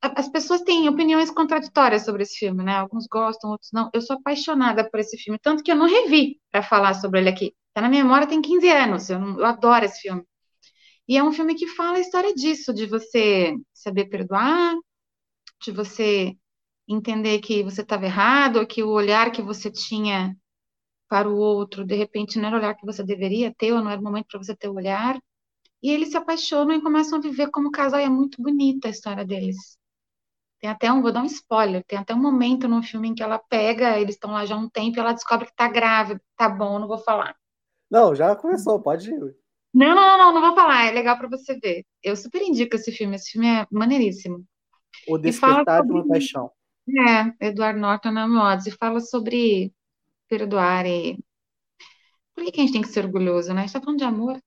as pessoas têm opiniões contraditórias sobre esse filme, né? Alguns gostam, outros não. Eu sou apaixonada por esse filme, tanto que eu não revi para falar sobre ele aqui. Tá na minha memória tem 15 anos, eu, não, eu adoro esse filme. E é um filme que fala a história disso, de você saber perdoar, de você entender que você estava errado, que o olhar que você tinha para o outro, de repente, não era o olhar que você deveria ter, ou não era o momento para você ter o olhar. E eles se apaixonam e começam a viver como casal, e é muito bonita a história deles. Tem até um, vou dar um spoiler, tem até um momento no filme em que ela pega, eles estão lá já há um tempo e ela descobre que tá grávida. Tá bom, não vou falar. Não, já começou, pode ir. Não, não, não, não vou falar, é legal para você ver. Eu super indico esse filme, esse filme é maneiríssimo. O Despertar de uma Paixão. É, Eduardo Norton na Mods, e fala sobre perdoar e... Por que, que a gente tem que ser orgulhoso, né? A gente tá falando de amor.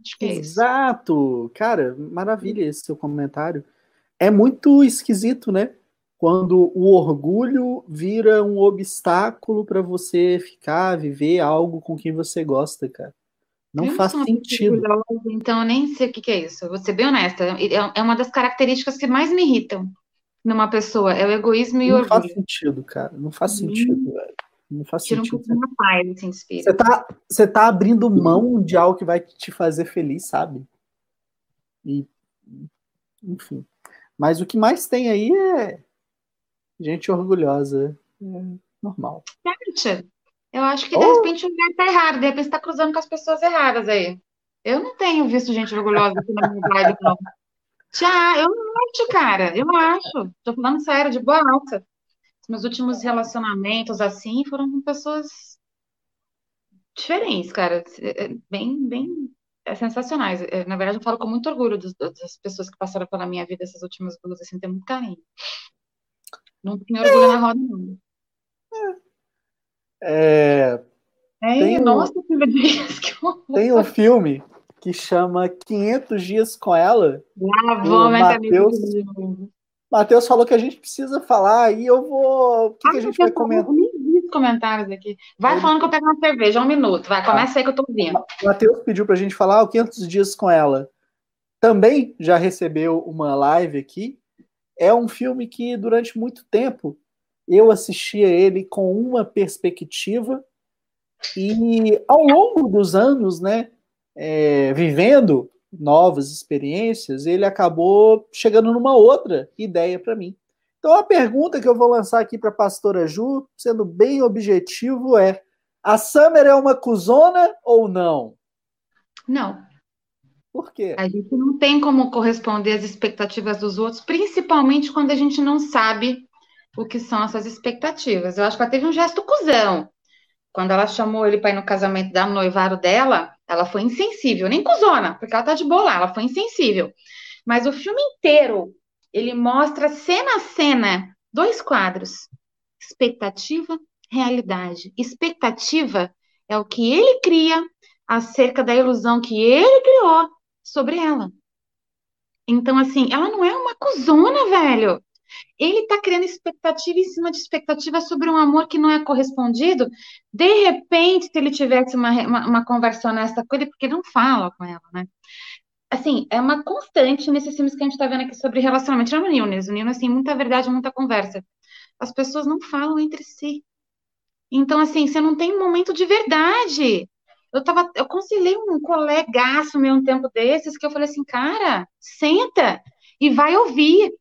Acho que é Exato! Cara, maravilha esse seu comentário é muito esquisito, né? Quando o orgulho vira um obstáculo para você ficar, viver algo com quem você gosta, cara. Não eu faz não sentido. Então, eu nem sei o que, que, é isso. Vou ser bem honesta. É, é uma das características que mais me irritam numa pessoa. É o egoísmo e não o orgulho. Não faz sentido, cara. Não faz hum. sentido, velho. Não faz Tira sentido. um paz, assim, Você tá, você tá abrindo mão de algo que vai te fazer feliz, sabe? E, enfim. Mas o que mais tem aí é gente orgulhosa. É normal. Gente, eu acho que de oh. repente o lugar tá errado, de repente você tá cruzando com as pessoas erradas aí. Eu não tenho visto gente orgulhosa aqui na minha live, não. Tchau, eu não acho, cara. Eu não acho. Tô falando sério, de boa alta. Os meus últimos relacionamentos, assim, foram com pessoas diferentes, cara. É, é, bem, bem é, sensacionais. É, na verdade, eu falo com muito orgulho dos, das pessoas que passaram pela minha vida essas últimas duas, assim, tem muito carinho. Não tenho orgulho é. na roda, não. É. É, tem nossa, um, de Tem um filme que chama 500 Dias com Ela. Ah, vou, Matheus. Matheus falou que a gente precisa falar e eu vou. O que, ah, que a gente vai comentar? comentários aqui. Vai falando que eu pego uma cerveja, um minuto. Vai, começa aí que eu tô ouvindo. O Matheus pediu pra gente falar o 500 dias com ela. Também já recebeu uma live aqui. É um filme que durante muito tempo eu assistia ele com uma perspectiva e ao longo dos anos, né, é, vivendo novas experiências, ele acabou chegando numa outra ideia para mim. Então a pergunta que eu vou lançar aqui para a pastora Ju, sendo bem objetivo, é: a Summer é uma cuzona ou não? Não. Por quê? A gente não tem como corresponder às expectativas dos outros, principalmente quando a gente não sabe o que são essas expectativas. Eu acho que ela teve um gesto cuzão. Quando ela chamou ele para ir no casamento da noivaro dela, ela foi insensível, nem cuzona, porque ela tá de boa lá, ela foi insensível. Mas o filme inteiro ele mostra cena a cena dois quadros: expectativa, realidade. Expectativa é o que ele cria acerca da ilusão que ele criou sobre ela. Então, assim, ela não é uma cuzona, velho. Ele tá criando expectativa em cima de expectativa sobre um amor que não é correspondido. De repente, se ele tivesse uma, uma, uma conversa honesta com ele, porque não fala com ela, né? assim, é uma constante nesses filmes que a gente tá vendo aqui sobre relacionamento. Tirando o Nunes, o Nunes, assim, muita verdade, muita conversa. As pessoas não falam entre si. Então, assim, você não tem um momento de verdade. Eu tava, eu conciliei um colegaço meu um tempo desses que eu falei assim, cara, senta e vai ouvir.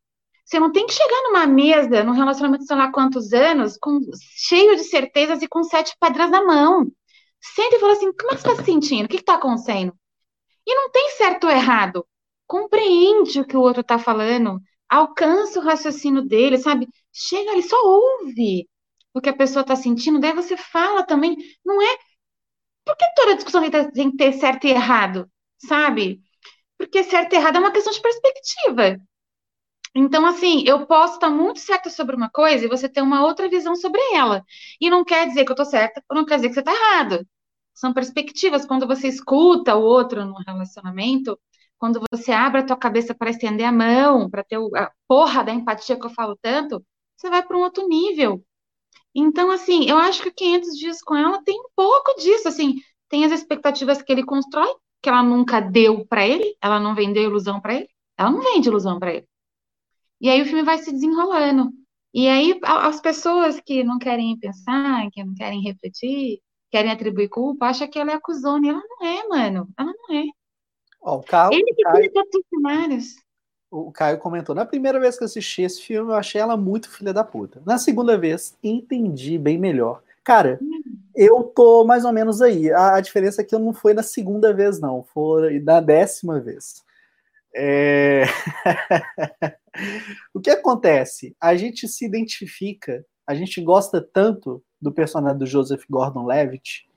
Você não tem que chegar numa mesa, num relacionamento, sei lá quantos anos, com, cheio de certezas e com sete pedras na mão. Senta e fala assim: como é que você está se sentindo? O que está acontecendo? E não tem certo ou errado. Compreende o que o outro está falando, alcança o raciocínio dele, sabe? Chega ali, só ouve o que a pessoa está sentindo, daí você fala também. Não é. Por que toda discussão tem que ter certo e errado? Sabe? Porque certo e errado é uma questão de perspectiva. Então, assim, eu posso estar muito certa sobre uma coisa e você ter uma outra visão sobre ela. E não quer dizer que eu estou certa, ou não quer dizer que você está errado. São perspectivas. Quando você escuta o outro no relacionamento, quando você abre a tua cabeça para estender a mão, para ter a porra da empatia que eu falo tanto, você vai para um outro nível. Então, assim, eu acho que 500 dias com ela tem um pouco disso, assim, tem as expectativas que ele constrói, que ela nunca deu para ele, ela não vendeu ilusão para ele, ela não vende ilusão para ele. E aí o filme vai se desenrolando. E aí as pessoas que não querem pensar, que não querem refletir, querem atribuir culpa, acham que ela é acusona. E ela não é, mano. Ela não é. Ó, o Caio, Ele que Caio, cenários. o Caio comentou: na primeira vez que eu assisti esse filme, eu achei ela muito filha da puta. Na segunda vez, entendi bem melhor. Cara, eu tô mais ou menos aí. A, a diferença é que eu não foi na segunda vez, não. Foi na décima vez. É... o que acontece? A gente se identifica, a gente gosta tanto do personagem do Joseph Gordon-Levitt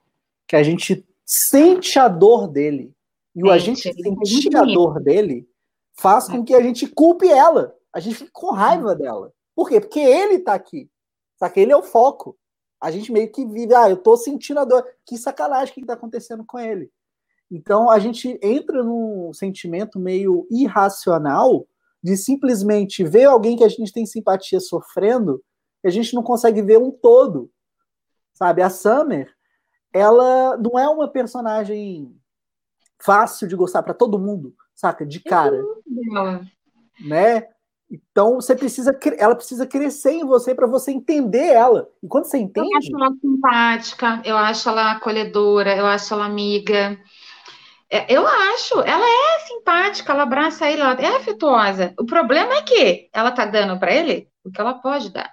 que a gente sente a dor dele. E o a gente sentir a dor dele faz com que a gente culpe ela. A gente fica com raiva dela. Por quê? Porque ele tá aqui. Só que ele é o foco. A gente meio que vive, ah, eu tô sentindo a dor. Que sacanagem que tá acontecendo com ele. Então a gente entra num sentimento meio irracional de simplesmente ver alguém que a gente tem simpatia sofrendo e a gente não consegue ver um todo. Sabe? A Summer, ela não é uma personagem fácil de gostar para todo mundo, saca? De cara, né? Então você precisa, ela precisa crescer em você para você entender ela. E quando você Eu entende, acho ela simpática, eu acho ela acolhedora, eu acho ela amiga. É, Eu acho, ela é simpática, ela abraça ele, ela é afetuosa. O problema é que ela tá dando para ele o que ela pode dar.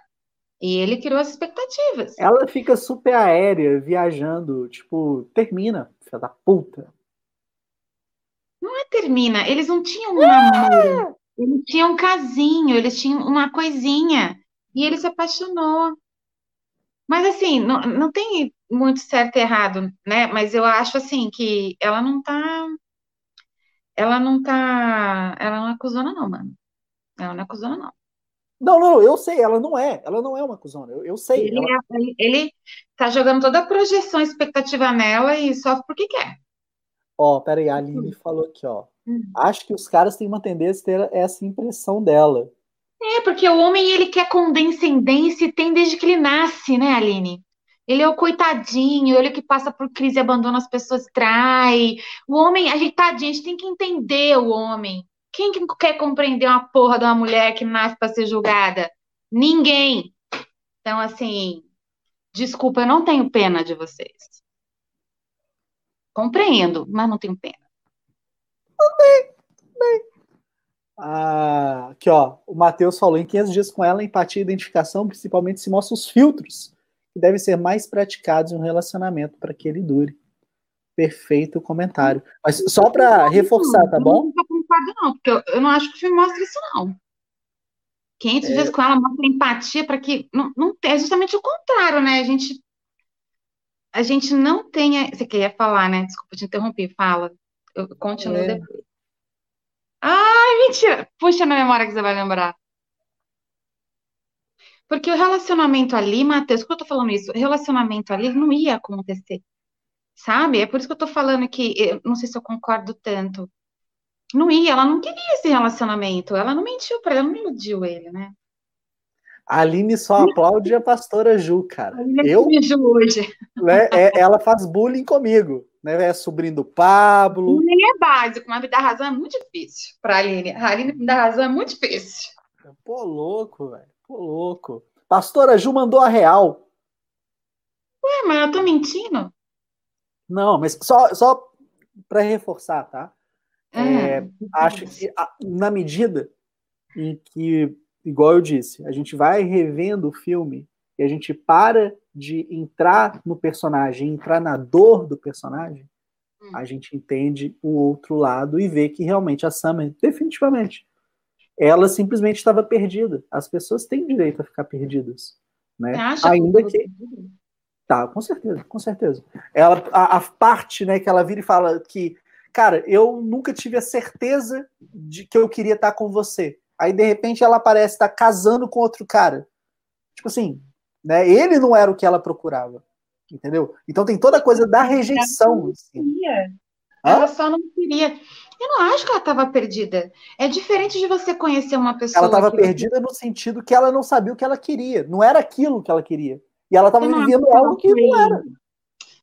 E ele criou as expectativas. ela fica super aérea, viajando, tipo, termina, filha da puta. Não é termina, eles não tinham um namoro, eles tinham um casinho, eles tinham uma coisinha. E ele se apaixonou. Mas assim, não, não tem muito certo e errado, né? Mas eu acho assim que ela não tá. Ela não tá. Ela não é cuzona, não, mano. Ela não é cuzona, não. Não, não, eu sei, ela não é. Ela não é uma cuzona. Eu, eu sei. Ele, ela- é- ele, tá jogando toda a projeção, expectativa nela e sofre porque quer. Ó, peraí, a Aline falou aqui, ó. Hum. Acho que os caras têm uma tendência a ter essa impressão dela. É, porque o homem, ele quer condescendência e tem desde que ele nasce, né, Aline? Ele é o coitadinho, ele que passa por crise abandona as pessoas, trai. O homem, a gente, tadinho, a gente tem que entender o homem. Quem que quer compreender uma porra de uma mulher que nasce para ser julgada? Ninguém. Então, assim, desculpa, eu não tenho pena de vocês. Compreendo, mas não tenho pena. Ah, aqui, ó. O Matheus falou: em 500 dias com ela, empatia e identificação principalmente se mostra os filtros que devem ser mais praticados em um relacionamento para que ele dure. Perfeito comentário. Mas só para reforçar, tá bom? Não concordo, não, porque eu, eu não acho que o filme mostra isso, não. 500 É. dias com ela mostra empatia para que. Não, não é justamente o contrário, né? A gente, a gente não tenha. Você queria falar, né? Desculpa te interromper, fala. Eu continuo É. depois. Ai, mentira! Puxa na memória que você vai lembrar. Porque o relacionamento ali, Matheus, por que eu tô falando isso? O relacionamento ali não ia acontecer. Sabe? É por isso que eu tô falando que, eu não sei se eu concordo tanto. Não ia, ela não queria esse relacionamento. Ela não mentiu pra ele, ela não iludiu ele, né? A Aline só aplaude a pastora Ju, cara. Ele Eu, viu hoje. né, é- ela faz bullying comigo, né? É sobrinho do Pablo. Nem é básico, mas me dar razão é muito difícil pra Aline. A Aline me dar razão é muito difícil. Pô, louco, velho. Pô, louco. Pastora Ju mandou a real. Ué, mas eu tô mentindo? Não, mas só, só para reforçar, tá? É, Ah, acho que na medida em que igual eu disse, a gente vai revendo o filme e a gente para de entrar no personagem, entrar na dor do personagem, hum. a gente entende o outro lado e vê que realmente a Summer, definitivamente, ela simplesmente estava perdida. As pessoas têm direito a ficar perdidas, né? Ainda que Tá, com certeza, com certeza. Ela, a, a, parte, né, que ela vira e fala que, cara, eu nunca tive a certeza de que eu queria estar com você. Aí, de repente, ela aparece estar tá casando com outro cara. Tipo assim, né? Ele não era o que ela procurava. Entendeu? Então tem toda a coisa da rejeição. Ela, assim. ela só não queria. Eu não acho que ela estava perdida. É diferente de você conhecer uma pessoa. Ela estava perdida no sentido que ela não sabia o que ela queria. Não era aquilo que ela queria. E ela estava vivendo algo que não era.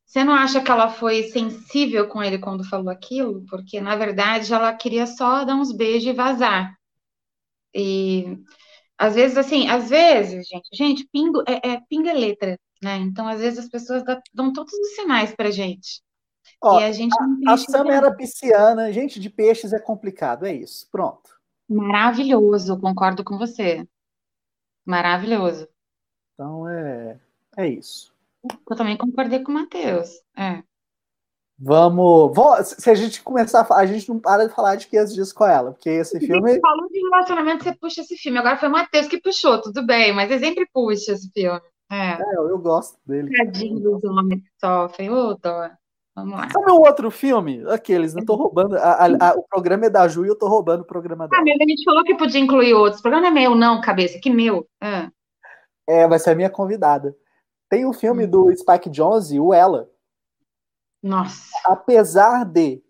Você não acha que ela foi sensível com ele quando falou aquilo? Porque, na verdade, ela queria só dar uns beijos e vazar. E às vezes, assim, às vezes, gente, gente, pingo é, é pinga letra, né? Então, às vezes, as pessoas dão todos os sinais pra gente. Ó, e a gente a, a Sam era pisciana, gente de peixes é complicado, é isso. Pronto. Maravilhoso, concordo com você. Maravilhoso. Então é, é isso. Eu também concordei com o Matheus. É. Vamos, Se a gente começar a falar, a gente não para de falar de 500 dias com ela, porque esse filme. Você falou de relacionamento, você puxa esse filme. Agora foi o Matheus que puxou, tudo bem, mas ele sempre puxa esse filme. É, é eu gosto dele. Tadinho dos homens que sofrem, ô dó. Vamos lá. Sabe um outro filme? Aqueles, não tô roubando. A, a, a, o programa é da Ju e eu tô roubando o programa dela. Ah, mas a gente falou que podia incluir outros. O programa é meu, não, cabeça, que meu. É, é vai ser a minha convidada. Tem um filme hum. do Spike Jonze, o Ela. Nossa. Apesar de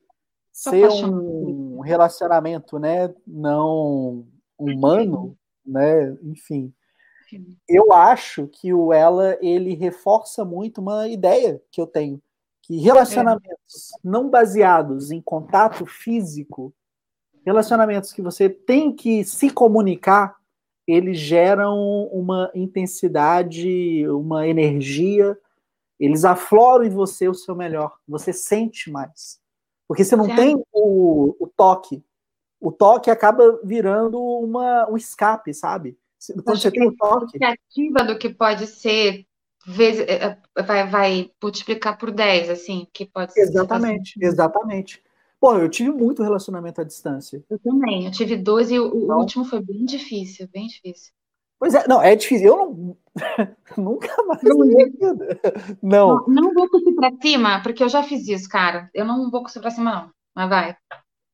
ser um relacionamento, né, não humano, né, enfim. Eu acho que o ela ele reforça muito uma ideia que eu tenho, que relacionamentos é. não baseados em contato físico, relacionamentos que você tem que se comunicar, eles geram uma intensidade, uma energia eles afloram em você o seu melhor. Você sente mais. Porque você não certo. tem o, o, toque. O toque acaba virando uma, um escape, sabe? Quando você tem o toque. ativa do que pode ser é, é, vai, vai multiplicar por 10, assim, que pode ser. Exatamente, exatamente. Pô, eu tive muito relacionamento à distância. Eu também, eu tive dois e o, então, o último foi bem difícil, bem difícil. Pois é, não, é difícil. Eu não. Nunca mais não, Não. não. Não vou cuspir pra cima, porque eu já fiz isso, cara. Eu não vou cuspir pra cima, não. Mas vai.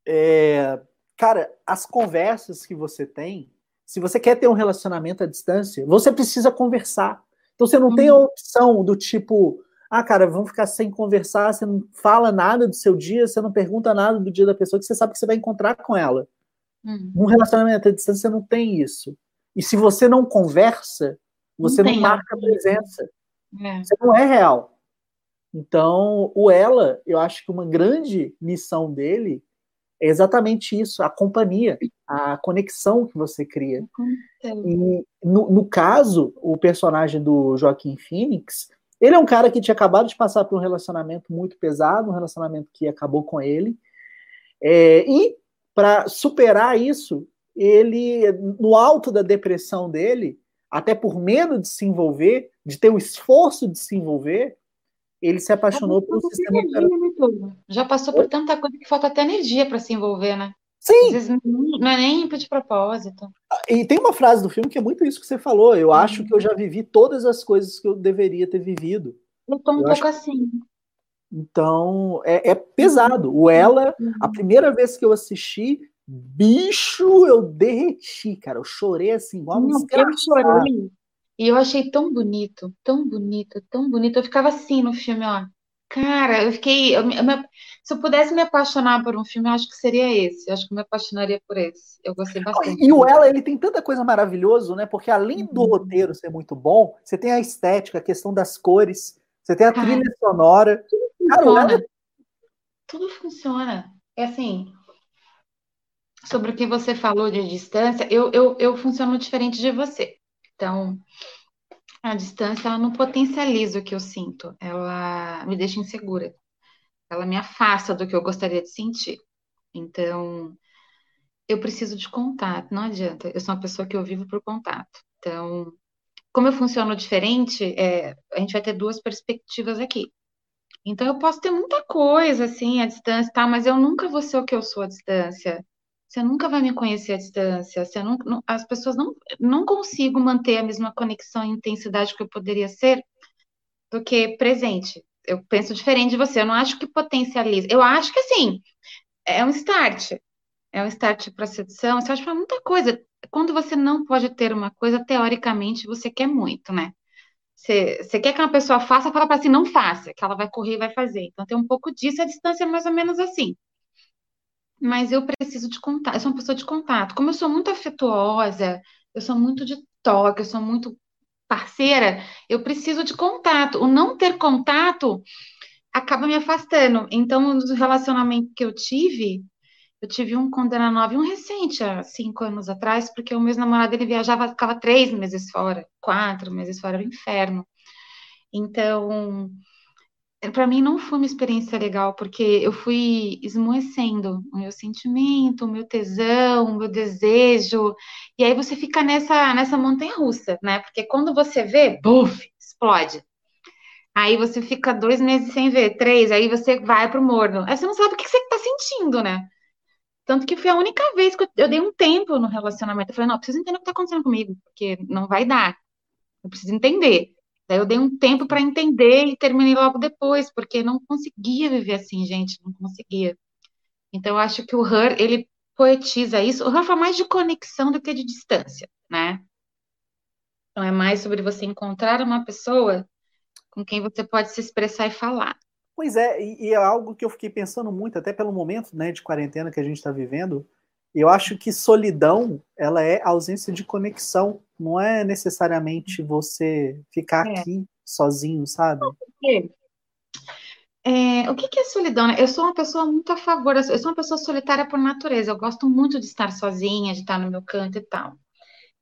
É, cara, as conversas que você tem, se você quer ter um relacionamento à distância, você precisa conversar. Então você não tem a uhum. opção do tipo, ah, cara, vamos ficar sem conversar, você não fala nada do seu dia, você não pergunta nada do dia da pessoa que você sabe que você vai encontrar com ela. Uhum. Num relacionamento à distância, você não tem isso. E se você não conversa, você não, não marca presença. É. Você não é real. Então, o ela, eu acho que uma grande missão dele é exatamente isso, a companhia, a conexão que você cria. E no, no, caso, o personagem do Joaquim Phoenix, ele é um cara que tinha acabado de passar por um relacionamento muito pesado, um relacionamento que acabou com ele. É, e para superar isso, ele, no alto da depressão dele, até por medo de se envolver, de ter o esforço de se envolver, ele se apaixonou pelo sistema energia, né, Já passou por tanta coisa que falta até energia para se envolver, né? Sim. Às vezes não é nem de propósito. E tem uma frase do filme que é muito isso que você falou. Eu uhum. acho que eu já vivi todas as coisas que eu deveria ter vivido. Eu tô um eu pouco acho... assim. Então, é, é, pesado. O Ela, a uhum. primeira vez que eu assisti, Bicho, eu derreti, cara. Eu chorei assim, igual uma Eu chorei. E eu achei tão bonito, tão bonito, tão bonito. Eu ficava assim no filme, ó. Cara, eu fiquei. Eu, eu, se eu pudesse me apaixonar por um filme, eu acho que seria esse. Eu acho que eu me apaixonaria por esse. Eu gostei bastante. E o Ela, ele tem tanta coisa maravilhosa, né? Porque além do uhum. roteiro ser muito bom, você tem a estética, a questão das cores, você tem a trilha sonora. Tudo Cara, funciona. Ela... Tudo funciona. É assim, sobre o que você falou de distância, eu, eu, eu funciono diferente de você. Então, a distância, ela não potencializa o que eu sinto, ela me deixa insegura. Ela me afasta do que eu gostaria de sentir. Então, eu preciso de contato, não adianta. Eu sou uma pessoa que eu vivo por contato. Então, como eu funciono diferente, é, a gente vai ter duas perspectivas aqui. Então, eu posso ter muita coisa, assim, à distância, tá? Mas eu nunca vou ser o que eu sou à distância. Você nunca vai me conhecer à distância. Você não, não, as pessoas não, não consigo manter a mesma conexão e intensidade que eu poderia ser do que presente. Eu penso diferente de você. Eu não acho que potencializa. Eu acho que, assim, é um start. É um start para sedução. Você acha para muita coisa. Quando você não pode ter uma coisa, teoricamente, você quer muito, né? Você, você quer que uma pessoa faça, fala para si, não faça, que ela vai correr e vai fazer. Então tem um pouco disso, a distância é mais ou menos assim. Mas eu preciso de contato, eu sou uma pessoa de contato. Como eu sou muito afetuosa, eu sou muito de toque, eu sou muito parceira, eu preciso de contato. O não ter contato acaba me afastando. Então, no relacionamento que eu tive, eu tive um condena nova e um recente, há cinco anos atrás, porque o meu namorado ele viajava, ficava três meses fora, quatro meses fora, era um inferno. Então, para mim não foi uma experiência legal, porque eu fui esmoecendo o meu sentimento, o meu tesão, o meu desejo, e aí você fica nessa, nessa montanha russa, né? Porque quando você vê, buf, explode. Aí você fica dois meses sem ver, três, aí você vai pro morno. Aí você não sabe o que você tá sentindo, né? Tanto que foi a única vez que eu, dei um tempo no relacionamento. Eu falei, não, eu preciso entender o que tá acontecendo comigo, porque não vai dar. Eu preciso entender. Daí eu dei um tempo para entender e terminei logo depois, porque não conseguia viver assim, gente, não conseguia. Então eu acho que o Her, ele poetiza isso. O Her fala mais de conexão do que de distância, né? Então é mais sobre você encontrar uma pessoa com quem você pode se expressar e falar. Pois é, e, é algo que eu fiquei pensando muito, até pelo momento né, de quarentena que a gente está vivendo, eu acho que solidão, ela é ausência de conexão, não é necessariamente você ficar é. aqui sozinho, sabe? É, o que, que é solidão? Eu sou uma pessoa muito a favor, eu sou uma pessoa solitária por natureza, eu gosto muito de estar sozinha, de estar no meu canto e tal.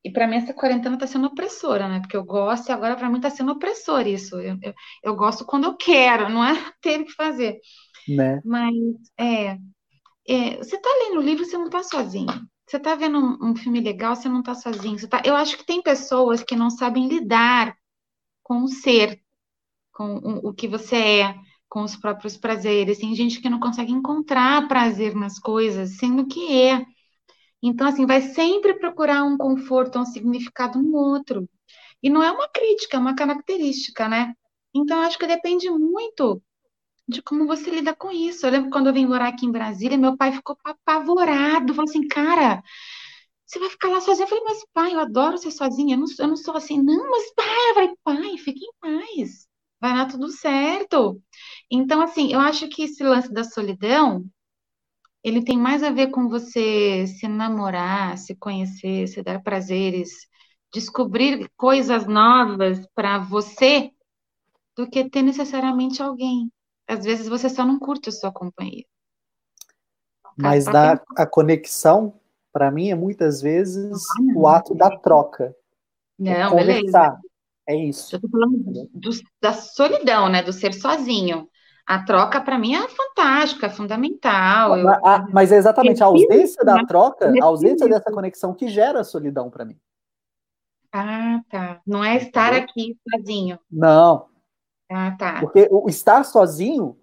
E para mim essa quarentena está sendo opressora, né? Porque eu gosto e agora para mim está sendo opressor isso. Eu, eu, eu, gosto quando eu quero, não é ter que fazer. Né? Mas é, é, você está lendo o livro, você não está sozinho. Você está vendo um, um, filme legal, você não está sozinho. Tá... Eu acho que tem pessoas que não sabem lidar com o ser, com o, o que você é, com os próprios prazeres. Tem gente que não consegue encontrar prazer nas coisas, sendo que é. Então, assim, vai sempre procurar um conforto, um significado no outro. E não é uma crítica, é uma característica, né? Então, acho que depende muito de como você lida com isso. Eu lembro quando eu vim morar aqui em Brasília, meu pai ficou apavorado, falou assim, cara, você vai ficar lá sozinha? Eu falei, mas pai, eu adoro ser sozinha, eu não, eu não sou assim, não, mas pai, eu falei, pai, fique em paz, vai dar tudo certo. Então, assim, eu acho que esse lance da solidão, ele tem mais a ver com você se namorar, se conhecer, se dar prazeres, descobrir coisas novas para você, do que ter necessariamente alguém às vezes você só não curte a sua companhia. Mas da, a conexão, para mim, é muitas vezes ah, o ato da troca. Não, é conversar. Beleza. É isso. Eu tô falando do, da solidão, né? Do ser sozinho. A troca, para mim, é fantástica, é fundamental. Eu... Mas é exatamente a ausência da troca, a ausência dessa conexão que gera a solidão para mim. Ah, tá. Não é estar aqui sozinho. Não, ah, tá. Porque o estar sozinho,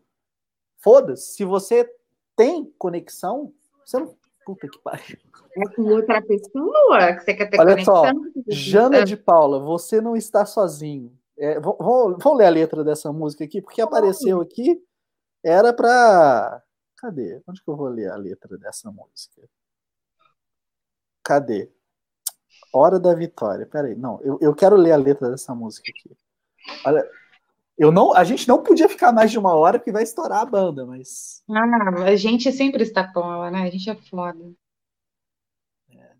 foda-se, se você tem conexão, você não. Puta que pariu. É com outra pessoa que você quer ter Olha conexão? Só, Jana de Paula, você não está sozinho. É, vou, vou, vou, ler a letra dessa música aqui, porque apareceu aqui, era para. Cadê? Onde que eu vou ler a letra dessa música? Cadê? Hora da Vitória. Peraí, não, eu, eu quero ler a letra dessa música aqui. Olha, eu não, a gente não podia ficar mais de uma hora porque vai estourar a banda, mas. Ah, a gente sempre está com ela, né? A gente é foda. É.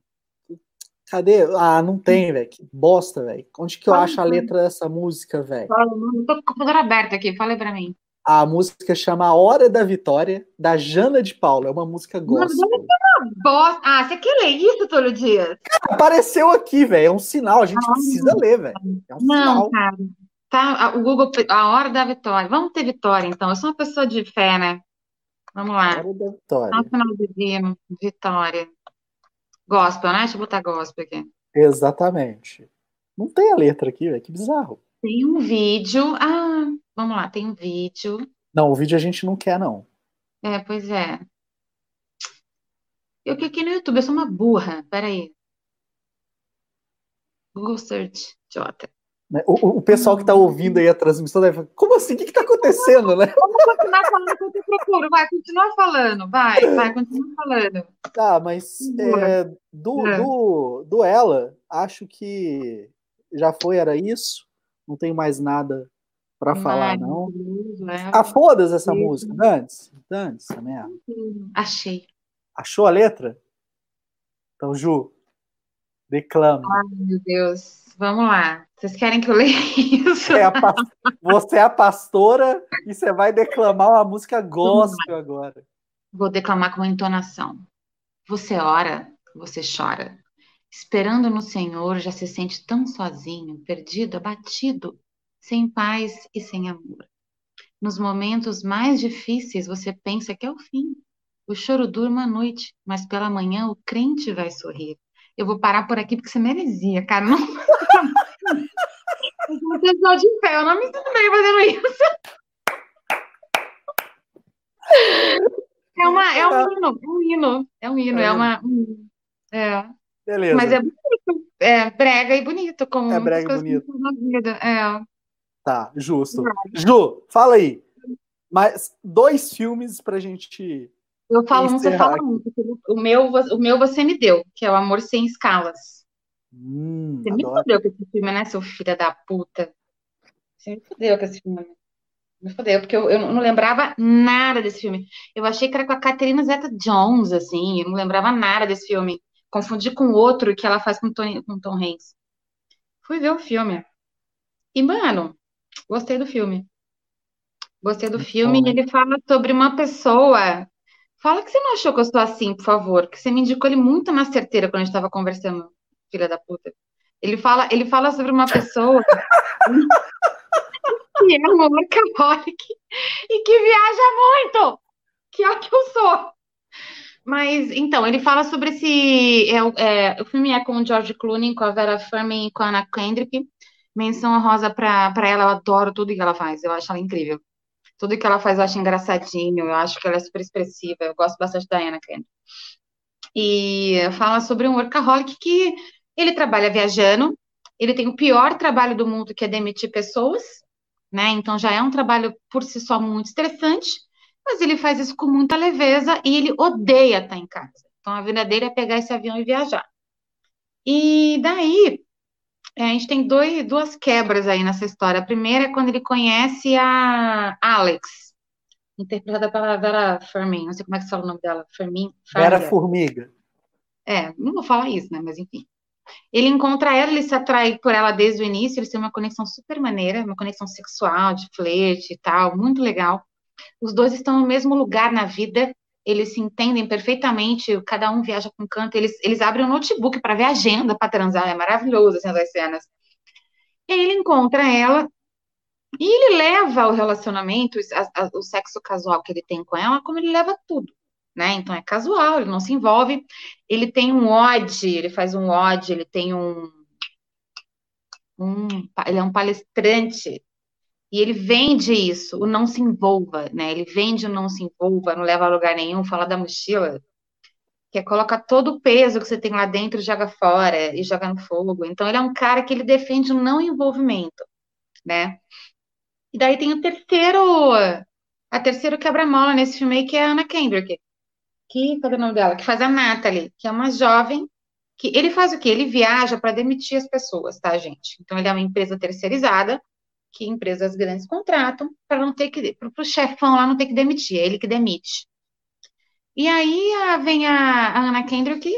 Cadê? Ah, não tem, velho. Que bosta, velho. Onde que eu Fala, acho a letra dessa música, velho? Não tô com o computador aberto aqui, fala para mim. A música chama A Hora da Vitória, da Jana de Paula. É uma música gospel. Bosta. Ah, você quer ler isso todo dia? Cara, apareceu aqui, velho. É um sinal. A gente ah, precisa ler, velho. É um não, sinal. cara. Tá, o Google, a hora da vitória. Vamos ter vitória, então. Eu sou uma pessoa de fé, né? Vamos lá. Hora da vitória. No final do dia, vitória. Gospel, né? Deixa eu botar gospel aqui. Exatamente. Não tem a letra aqui, velho. Que bizarro. Tem um vídeo. Ah, vamos lá, tem um vídeo. Não, o vídeo a gente não quer, não. É, pois é. Eu cliquei no YouTube, eu sou uma burra. Peraí. Google Search, Jota. Né? O, o pessoal que está ouvindo aí a transmissão deve falar, como assim? O que está acontecendo, né? Vamos continuar falando enquanto eu procuro. Vai, continua falando. Vai, vai, continua falando. Tá, mas é, do, é. do, do ela, acho que já foi, era isso. Não tenho mais nada para falar, não. Né? Ah, foda-se essa música. Dantes, Dantes, essa merda. Achei. Achou a letra? Então, Ju, declama. Ai, meu Deus. Vamos lá. Vocês querem que eu leia isso? É você é a pastora e você vai declamar uma música gospel agora. Vou declamar com entonação. Você ora, você chora. Esperando no Senhor, já se sente tão sozinho, perdido, abatido, sem paz e sem amor. Nos momentos mais difíceis, você pensa que é o fim. O choro durma à noite, mas pela manhã o crente vai sorrir. Eu vou parar por aqui porque você merecia, cara. Não... pessoa de pé, eu não me sinto bem fazendo isso. É, uma, é um hino, é um hino, é um hino, é, é uma. É. Beleza. Mas é bonito, é brega e bonito, como é brega e bonito. na vida. É. Tá, justo. Ju, fala aí. Mas dois filmes pra gente. Eu falo um, você fala um. O meu, o meu você me deu, que é o Amor Sem Escalas. Hum, Você me fudeu com esse filme, né, seu filho da puta? Você me fudeu com esse filme. Me fudeu, porque eu, eu não lembrava nada desse filme. Eu achei que era com a Catherine Zeta-Jones, assim, eu não lembrava nada desse filme. Confundi com outro que ela faz com, Tony, com Tom Hanks. Fui ver o filme. E, mano, gostei do filme. Gostei do filme e ele fala sobre uma pessoa. Fala que você não achou que eu sou assim, por favor, que você me indicou ele muito na certeira quando a gente estava conversando filha da puta. Ele fala, ele fala sobre uma pessoa que é uma workaholic e que viaja muito, que é o que eu sou. Mas, então, ele fala sobre esse... É, é, o filme é com o George Clooney, com a Vera Farmiga e com a Anna Kendrick. Menção rosa pra, pra ela, eu adoro tudo que ela faz, eu acho ela incrível. Tudo que ela faz eu acho engraçadinho, eu acho que ela é super expressiva, eu gosto bastante da Anna Kendrick. E fala sobre um workaholic que ele trabalha viajando, ele tem o pior trabalho do mundo, que é demitir pessoas, né? Então já é um trabalho por si só muito estressante, mas ele faz isso com muita leveza e ele odeia estar em casa. Então a vida dele é pegar esse avião e viajar. E daí é, a gente tem dois, duas quebras aí nessa história. A primeira é quando ele conhece a Alex, interpretada pela Vera Fermin. Não sei como é que se fala o nome dela. Fermin. Vera Formiga. É, não vou falar isso, né? Mas enfim. Ele encontra ela, ele se atrai por ela desde o início, eles têm uma conexão super maneira, uma conexão sexual, de flerte e tal, muito legal. Os dois estão no mesmo lugar na vida, eles se entendem perfeitamente, cada um viaja com um canto, eles, eles abrem um notebook para ver a agenda para transar, é maravilhoso assim, as cenas. E aí ele encontra ela, e ele leva o relacionamento, a, a, o sexo casual que ele tem com ela, como ele leva tudo né? Então é casual, ele não se envolve. Ele tem um odd, ele faz um odd, ele tem um, um ele é um palestrante e ele vende isso, o não se envolva, né? Ele vende o não se envolva, não leva a lugar nenhum, fala da mochila, que é coloca todo o peso que você tem lá dentro, joga fora e joga no fogo. Então ele é um cara que ele defende o não envolvimento, né? E daí tem o terceiro, a terceiro quebra-mola nesse filme aí, que é a Anna Kendrick, que, cadê o nome dela? Que faz a Natalie, que é uma jovem que ele faz o quê? Ele viaja para demitir as pessoas, tá, gente? Então ele é uma empresa terceirizada que empresas grandes contratam para não ter que para o chefão lá não ter que demitir, é ele que demite. E aí vem a, a Ana Kendrick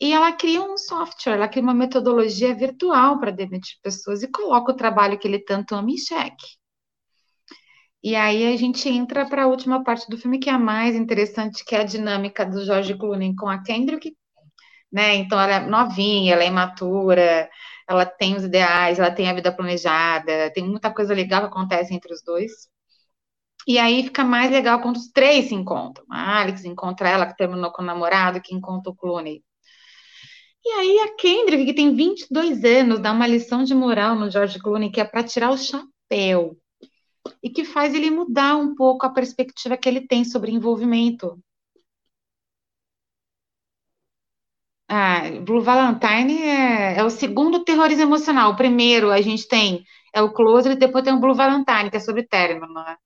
e ela cria um software, ela cria uma metodologia virtual para demitir pessoas e coloca o trabalho que ele tanto ama em xeque. E aí a gente entra para a última parte do filme, que é a mais interessante, que é a dinâmica do George Clooney com a Kendrick, né? Então ela é novinha, ela é imatura, ela tem os ideais, ela tem a vida planejada, tem muita coisa legal que acontece entre os dois. E aí fica mais legal quando os três se encontram. A Alex encontra ela, que terminou com o namorado, que encontra o Clooney. E aí a Kendrick, que tem 22 anos, dá uma lição de moral no George Clooney, que é para tirar o chapéu. E que faz ele mudar um pouco a perspectiva que ele tem sobre envolvimento. Ah, Blue Valentine é, é, o segundo terrorismo emocional. O primeiro a gente tem é o Closer e depois tem o Blue Valentine, que é sobre término, né?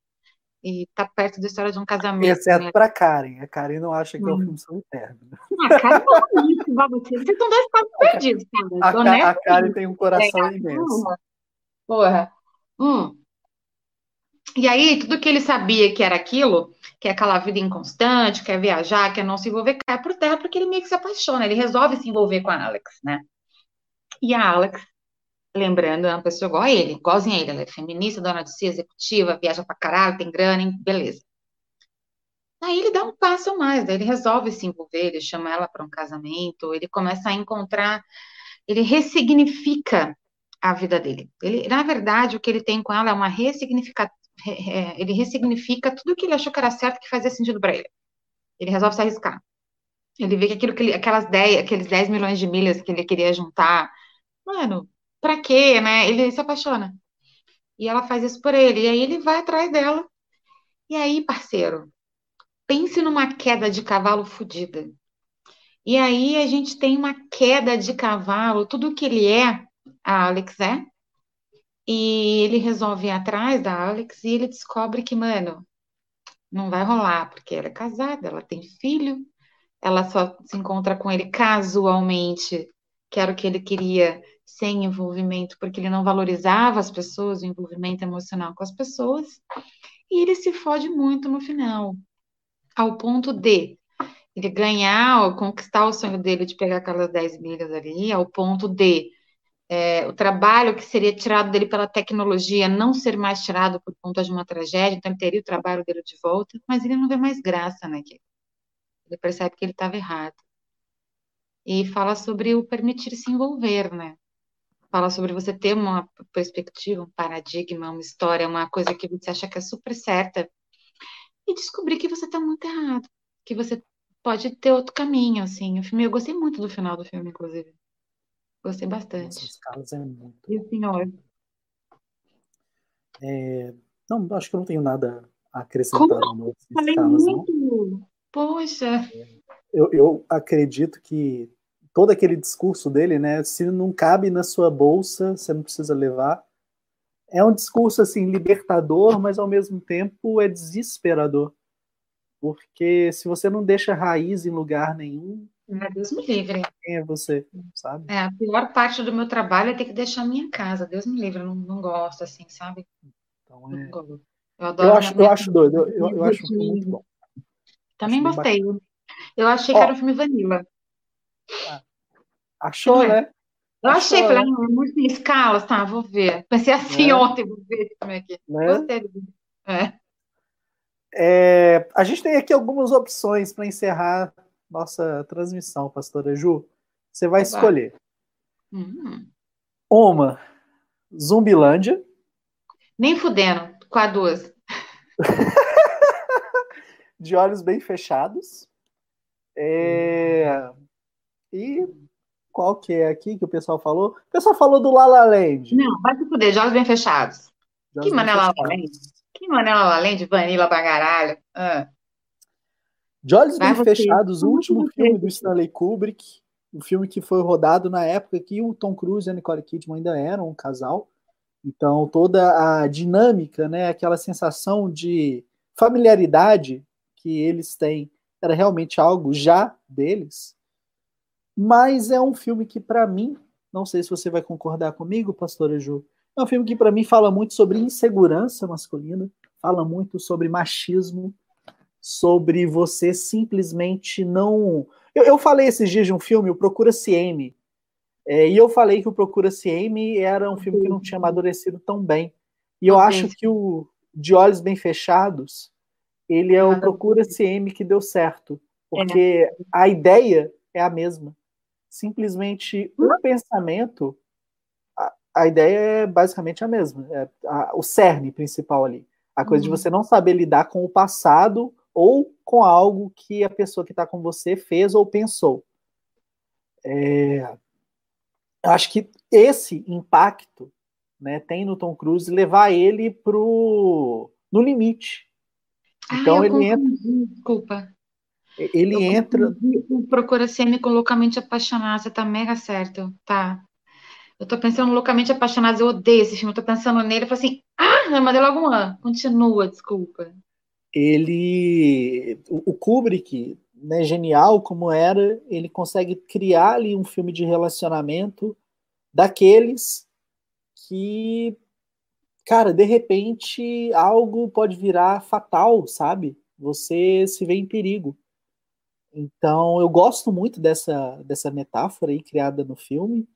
E tá perto da história de um casamento. Exceto né? pra Karen. A Karen não acha que hum. é um filme sobre término. Ah, a Karen não é isso, Vocês estão dois casos perdidos, cara. A, a, Karen tem um coração é, imenso. Porra. Hum. E aí, tudo que ele sabia que era aquilo, que é aquela vida inconstante, quer viajar, quer não se envolver, cai por terra porque ele meio que se apaixona, ele resolve se envolver com a Alex, né? E a Alex, lembrando, é uma pessoa igual a ele, igualzinha a ele, ela é feminista, dona de si, executiva, viaja pra caralho, tem grana, hein? beleza. Aí ele dá um passo a mais, daí ele resolve se envolver, ele chama ela para um casamento, ele começa a encontrar, ele ressignifica a vida dele. Ele, na verdade, o que ele tem com ela é uma ressignificação ele ressignifica tudo que ele achou que era certo que fazia sentido para ele. Ele resolve se arriscar. Ele vê que aquilo que ele, aquelas 10, aqueles 10 milhões de milhas que ele queria juntar, mano, pra quê, né? Ele se apaixona. E ela faz isso por ele. E aí ele vai atrás dela. E aí, parceiro, pense numa queda de cavalo fodida. E aí a gente tem uma queda de cavalo, tudo que ele é, a Alex é, e ele resolve ir atrás da Alex e ele descobre que, mano, não vai rolar, porque ela é casada, ela tem filho, ela só se encontra com ele casualmente, que era o que ele queria, sem envolvimento, porque ele não valorizava as pessoas, o envolvimento emocional com as pessoas, e ele se fode muito no final, ao ponto de ele ganhar, conquistar o sonho dele de pegar aquelas 10 milhas ali, ao ponto de é, o trabalho que seria tirado dele pela tecnologia não ser mais tirado por conta de uma tragédia, então ele teria o trabalho dele de volta, mas ele não vê mais graça naquilo. Ele percebe que ele estava errado. E fala sobre o permitir se envolver, né? Fala sobre você ter uma perspectiva, um paradigma, uma história, uma coisa que você acha que é super certa e descobrir que você está muito errado, que você pode ter outro caminho, assim. O filme, eu gostei muito do final do filme, inclusive. Gostei bastante. Nossa, Carlos é muito. E o senhor? É... Não, acho que eu não tenho nada a acrescentar Como? Falei Carlos, muito. Não. Poxa. Eu, eu acredito que todo aquele discurso dele, né? Se não cabe na sua bolsa, você não precisa levar. É um discurso assim libertador, mas ao mesmo tempo é desesperador. Porque se você não deixa raiz em lugar nenhum, é, Deus me livre. Quem é você, sabe? É, a pior parte do meu trabalho é ter que deixar a minha casa. Deus me livre, eu não, não gosto, assim, sabe? Então, é... Eu adoro. Eu acho, eu acho doido, eu, eu, eu acho muito bom. Também acho gostei. Eu achei Ó, que era um filme vanilla. Ah, achou, é. né? Eu achou, achei, falei, né? ah, muito em escala, tá, vou ver. Pensei assim é. ontem, vou ver esse filme aqui. Né? Gostei é. É, a gente tem aqui algumas opções para encerrar nossa transmissão, pastora Ju. Você vai escolher. Uhum. Uma, Zumbilândia. Nem fudendo, com a duas. de olhos bem fechados. É... E qual que é aqui que o pessoal falou? O pessoal falou do Lala Land. Não, vai se fuder, de olhos bem fechados. que mané Lala Land? Que mané Lala Land? Vanilla pra caralho. Ah. De Olhos Bem Fechados, o último filme do Stanley Kubrick, um filme que foi rodado na época que o Tom Cruise e a Nicole Kidman ainda eram um casal. Então, toda a dinâmica, né, aquela sensação de familiaridade que eles têm, era realmente algo já deles. Mas é um filme que, para mim, não sei se você vai concordar comigo, pastora Ju, é um filme que, para mim, fala muito sobre insegurança masculina, fala muito sobre machismo, sobre você simplesmente não. Eu, eu falei esses dias de um filme, o Procura-se Amy, é, e eu falei que o Procura-se Amy era um filme que não tinha amadurecido tão bem. E eu acho que o De Olhos Bem Fechados, ele é o Procura-se Amy que deu certo. Porque a ideia é a mesma. Simplesmente um pensamento, a, a, ideia é basicamente a mesma. É a, o cerne principal ali. A coisa de uhum. você não saber lidar com o passado ou com algo que a pessoa que está com você fez ou pensou. É, acho que esse impacto né, tem no Tom Cruise levar ele pro, no limite. Então ah, ele entra. Desculpa. Ele eu entra. Procura ser me com loucamente apaixonado. Você tá mega certo. Tá. Eu tô pensando loucamente apaixonado. Eu odeio esse filme. Eu tô pensando nele. Eu falo assim. Ah, eu mandei logo um an. Continua, desculpa. Ele. O Kubrick, né, genial como era, ele consegue criar ali um filme de relacionamento daqueles que, cara, de repente algo pode virar fatal, sabe? Você se vê em perigo. Então, eu gosto muito dessa, dessa metáfora aí criada no filme.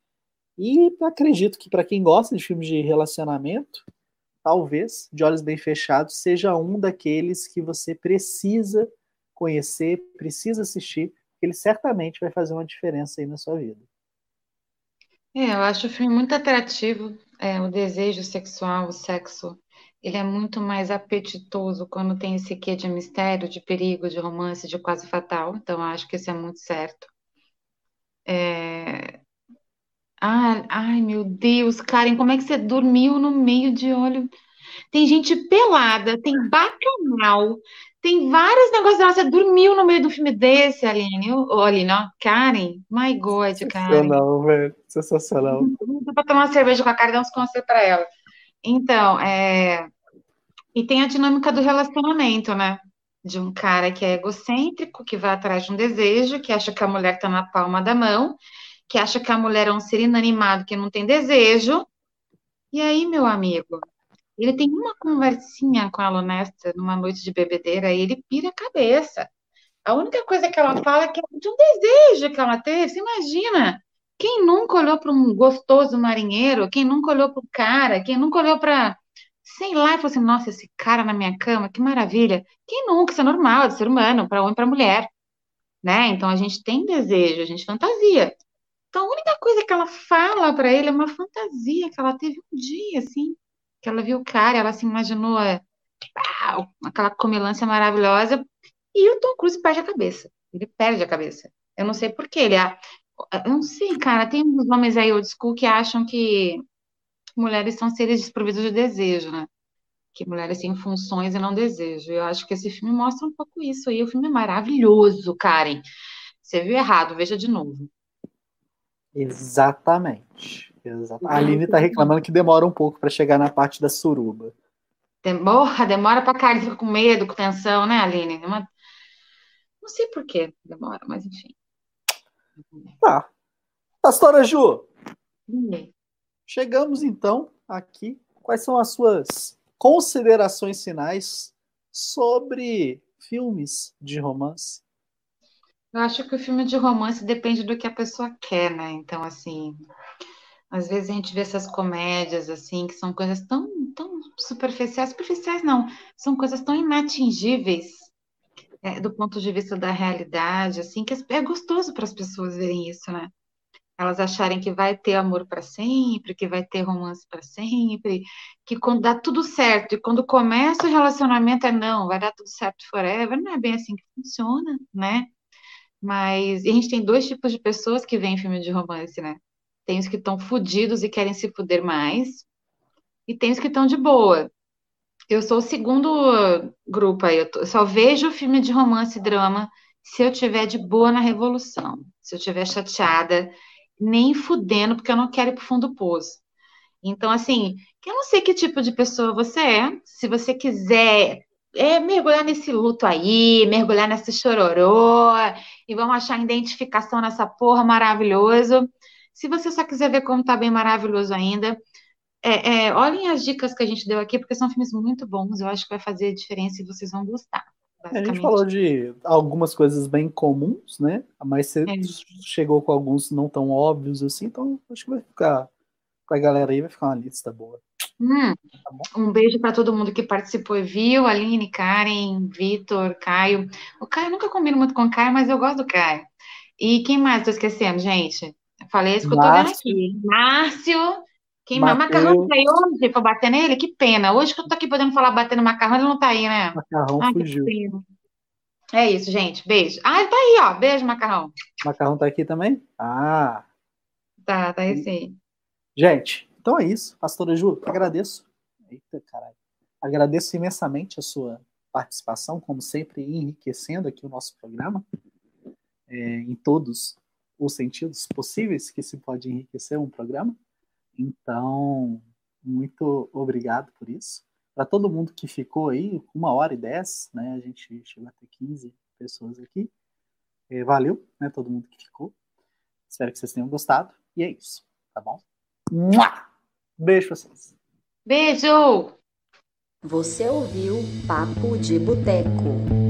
E acredito que para quem gosta de filmes de relacionamento, talvez, de olhos bem fechados, seja um daqueles que você precisa conhecer, precisa assistir, ele certamente vai fazer uma diferença aí na sua vida. É, eu acho o filme muito atrativo, é, o desejo sexual, o sexo, ele é muito mais apetitoso quando tem esse quê de mistério, de perigo, de romance, de quase fatal, então acho que isso é muito certo. É... Ah, ai, meu Deus, Karen, como é que você dormiu no meio de olho? Tem gente pelada, tem bacanal, tem vários negócios. Nossa, você dormiu no meio do filme desse, Aline. Aline, ó. Karen, my God, Karen. Sensacional, velho. Sensacional. Pra tomar uma cerveja com a Karen, dá uns conselhos pra ela. Então, é... E tem a dinâmica do relacionamento, né? De um cara que é egocêntrico, que vai atrás de um desejo, que acha que a mulher tá na palma da mão, que acha que a mulher é um ser inanimado que não tem desejo. E aí, meu amigo, ele tem uma conversinha com a Lunesta numa noite de bebedeira e ele pira a cabeça. A única coisa que ela fala é que é de um desejo que ela teve. Você imagina? Quem nunca olhou para um gostoso marinheiro? Quem nunca olhou para o cara? Quem nunca olhou para, sei lá, e falou assim: nossa, esse cara na minha cama, que maravilha. Quem nunca? Isso é normal, de ser humano, para homem e para mulher. Né? Então a gente tem desejo, a gente fantasia. Então a única coisa que ela fala para ele é uma fantasia que ela teve um dia, assim que ela viu o cara, ela se imaginou é, aquela comelância maravilhosa, e o Tom Cruise perde a cabeça. Ele perde a cabeça. Eu não sei por quê. Ele é, eu não sei, cara. Tem uns homens aí old school que acham que mulheres são seres desprovidos de desejo, né? Que mulheres têm funções e não desejo. Eu acho que esse filme mostra um pouco isso aí. O filme é maravilhoso, Karen. Você viu errado, veja de novo. Exatamente. Exato. A Aline tá reclamando que demora um pouco para chegar na parte da suruba. Demora, demora pra caralho, fica com medo, com tensão, né, Aline? Uma... Não sei por que demora, mas enfim. Tá. Pastora Ju, chegamos então aqui. Quais são as suas considerações finais sobre filmes de romance? Eu acho que o filme de romance depende do que a pessoa quer, né? Então, assim, às vezes a gente vê essas comédias, assim, que são coisas tão, tão superficiais, superficiais não, são coisas tão inatingíveis é, do ponto de vista da realidade, assim, que é gostoso para as pessoas verem isso, né? Elas acharem que vai ter amor para sempre, que vai ter romance para sempre, que quando dá tudo certo e quando começa o relacionamento é não, vai dar tudo certo forever, não é bem assim que funciona, né? Mas a gente tem dois tipos de pessoas que veem filme de romance, né? Tem os que estão fudidos e querem se fuder mais. E tem os que estão de boa. Eu sou o segundo grupo aí. Eu, só vejo filme de romance e drama se eu tiver de boa na revolução. Se eu tiver chateada, nem fudendo, porque eu não quero ir pro fundo do poço. Então, assim, eu não sei que tipo de pessoa você é. Se você quiser é, mergulhar nesse luto aí, mergulhar nessa chororô, e vamos achar identificação nessa porra maravilhoso. Se você só quiser ver como tá bem maravilhoso ainda, é, é, olhem as dicas que a gente deu aqui, porque são filmes muito bons. Eu acho que vai fazer diferença e vocês vão gostar. A gente falou de algumas coisas bem comuns, né? Mas você é. chegou com alguns não tão óbvios assim, então acho que vai ficar. Pra galera aí vai ficar uma lista boa. Hum, tá um beijo para todo mundo que participou e viu, Aline, Karen, Vitor, Caio. O Caio nunca combina muito com o Caio, mas eu gosto do Caio. E quem mais tô esquecendo, gente? Falei isso que eu tô vendo aqui. Márcio, quem Mateus. macarrão tá aí hoje pra bater nele? Que pena. Hoje que eu tô aqui podendo falar bater no macarrão, ele não tá aí, né? Macarrão Ai, fugiu. É isso, gente. Beijo. Ah, tá aí, ó. Beijo, Macarrão. Macarrão tá aqui também? Ah. Tá, tá aí sim. Gente, então é isso. Pastora Ju, agradeço. Eita, caralho. Agradeço imensamente a sua participação, como sempre, enriquecendo aqui o nosso programa é, em todos os sentidos possíveis que se pode enriquecer um programa. Então, muito obrigado por isso. Para todo mundo que ficou aí, uma hora e dez, né? A gente chegou a ter 15 pessoas aqui. É, valeu, né? Todo mundo que ficou. Espero que vocês tenham gostado. E é isso, tá bom? Beijo pra vocês. Beijo! Você ouviu Papo de Boteco.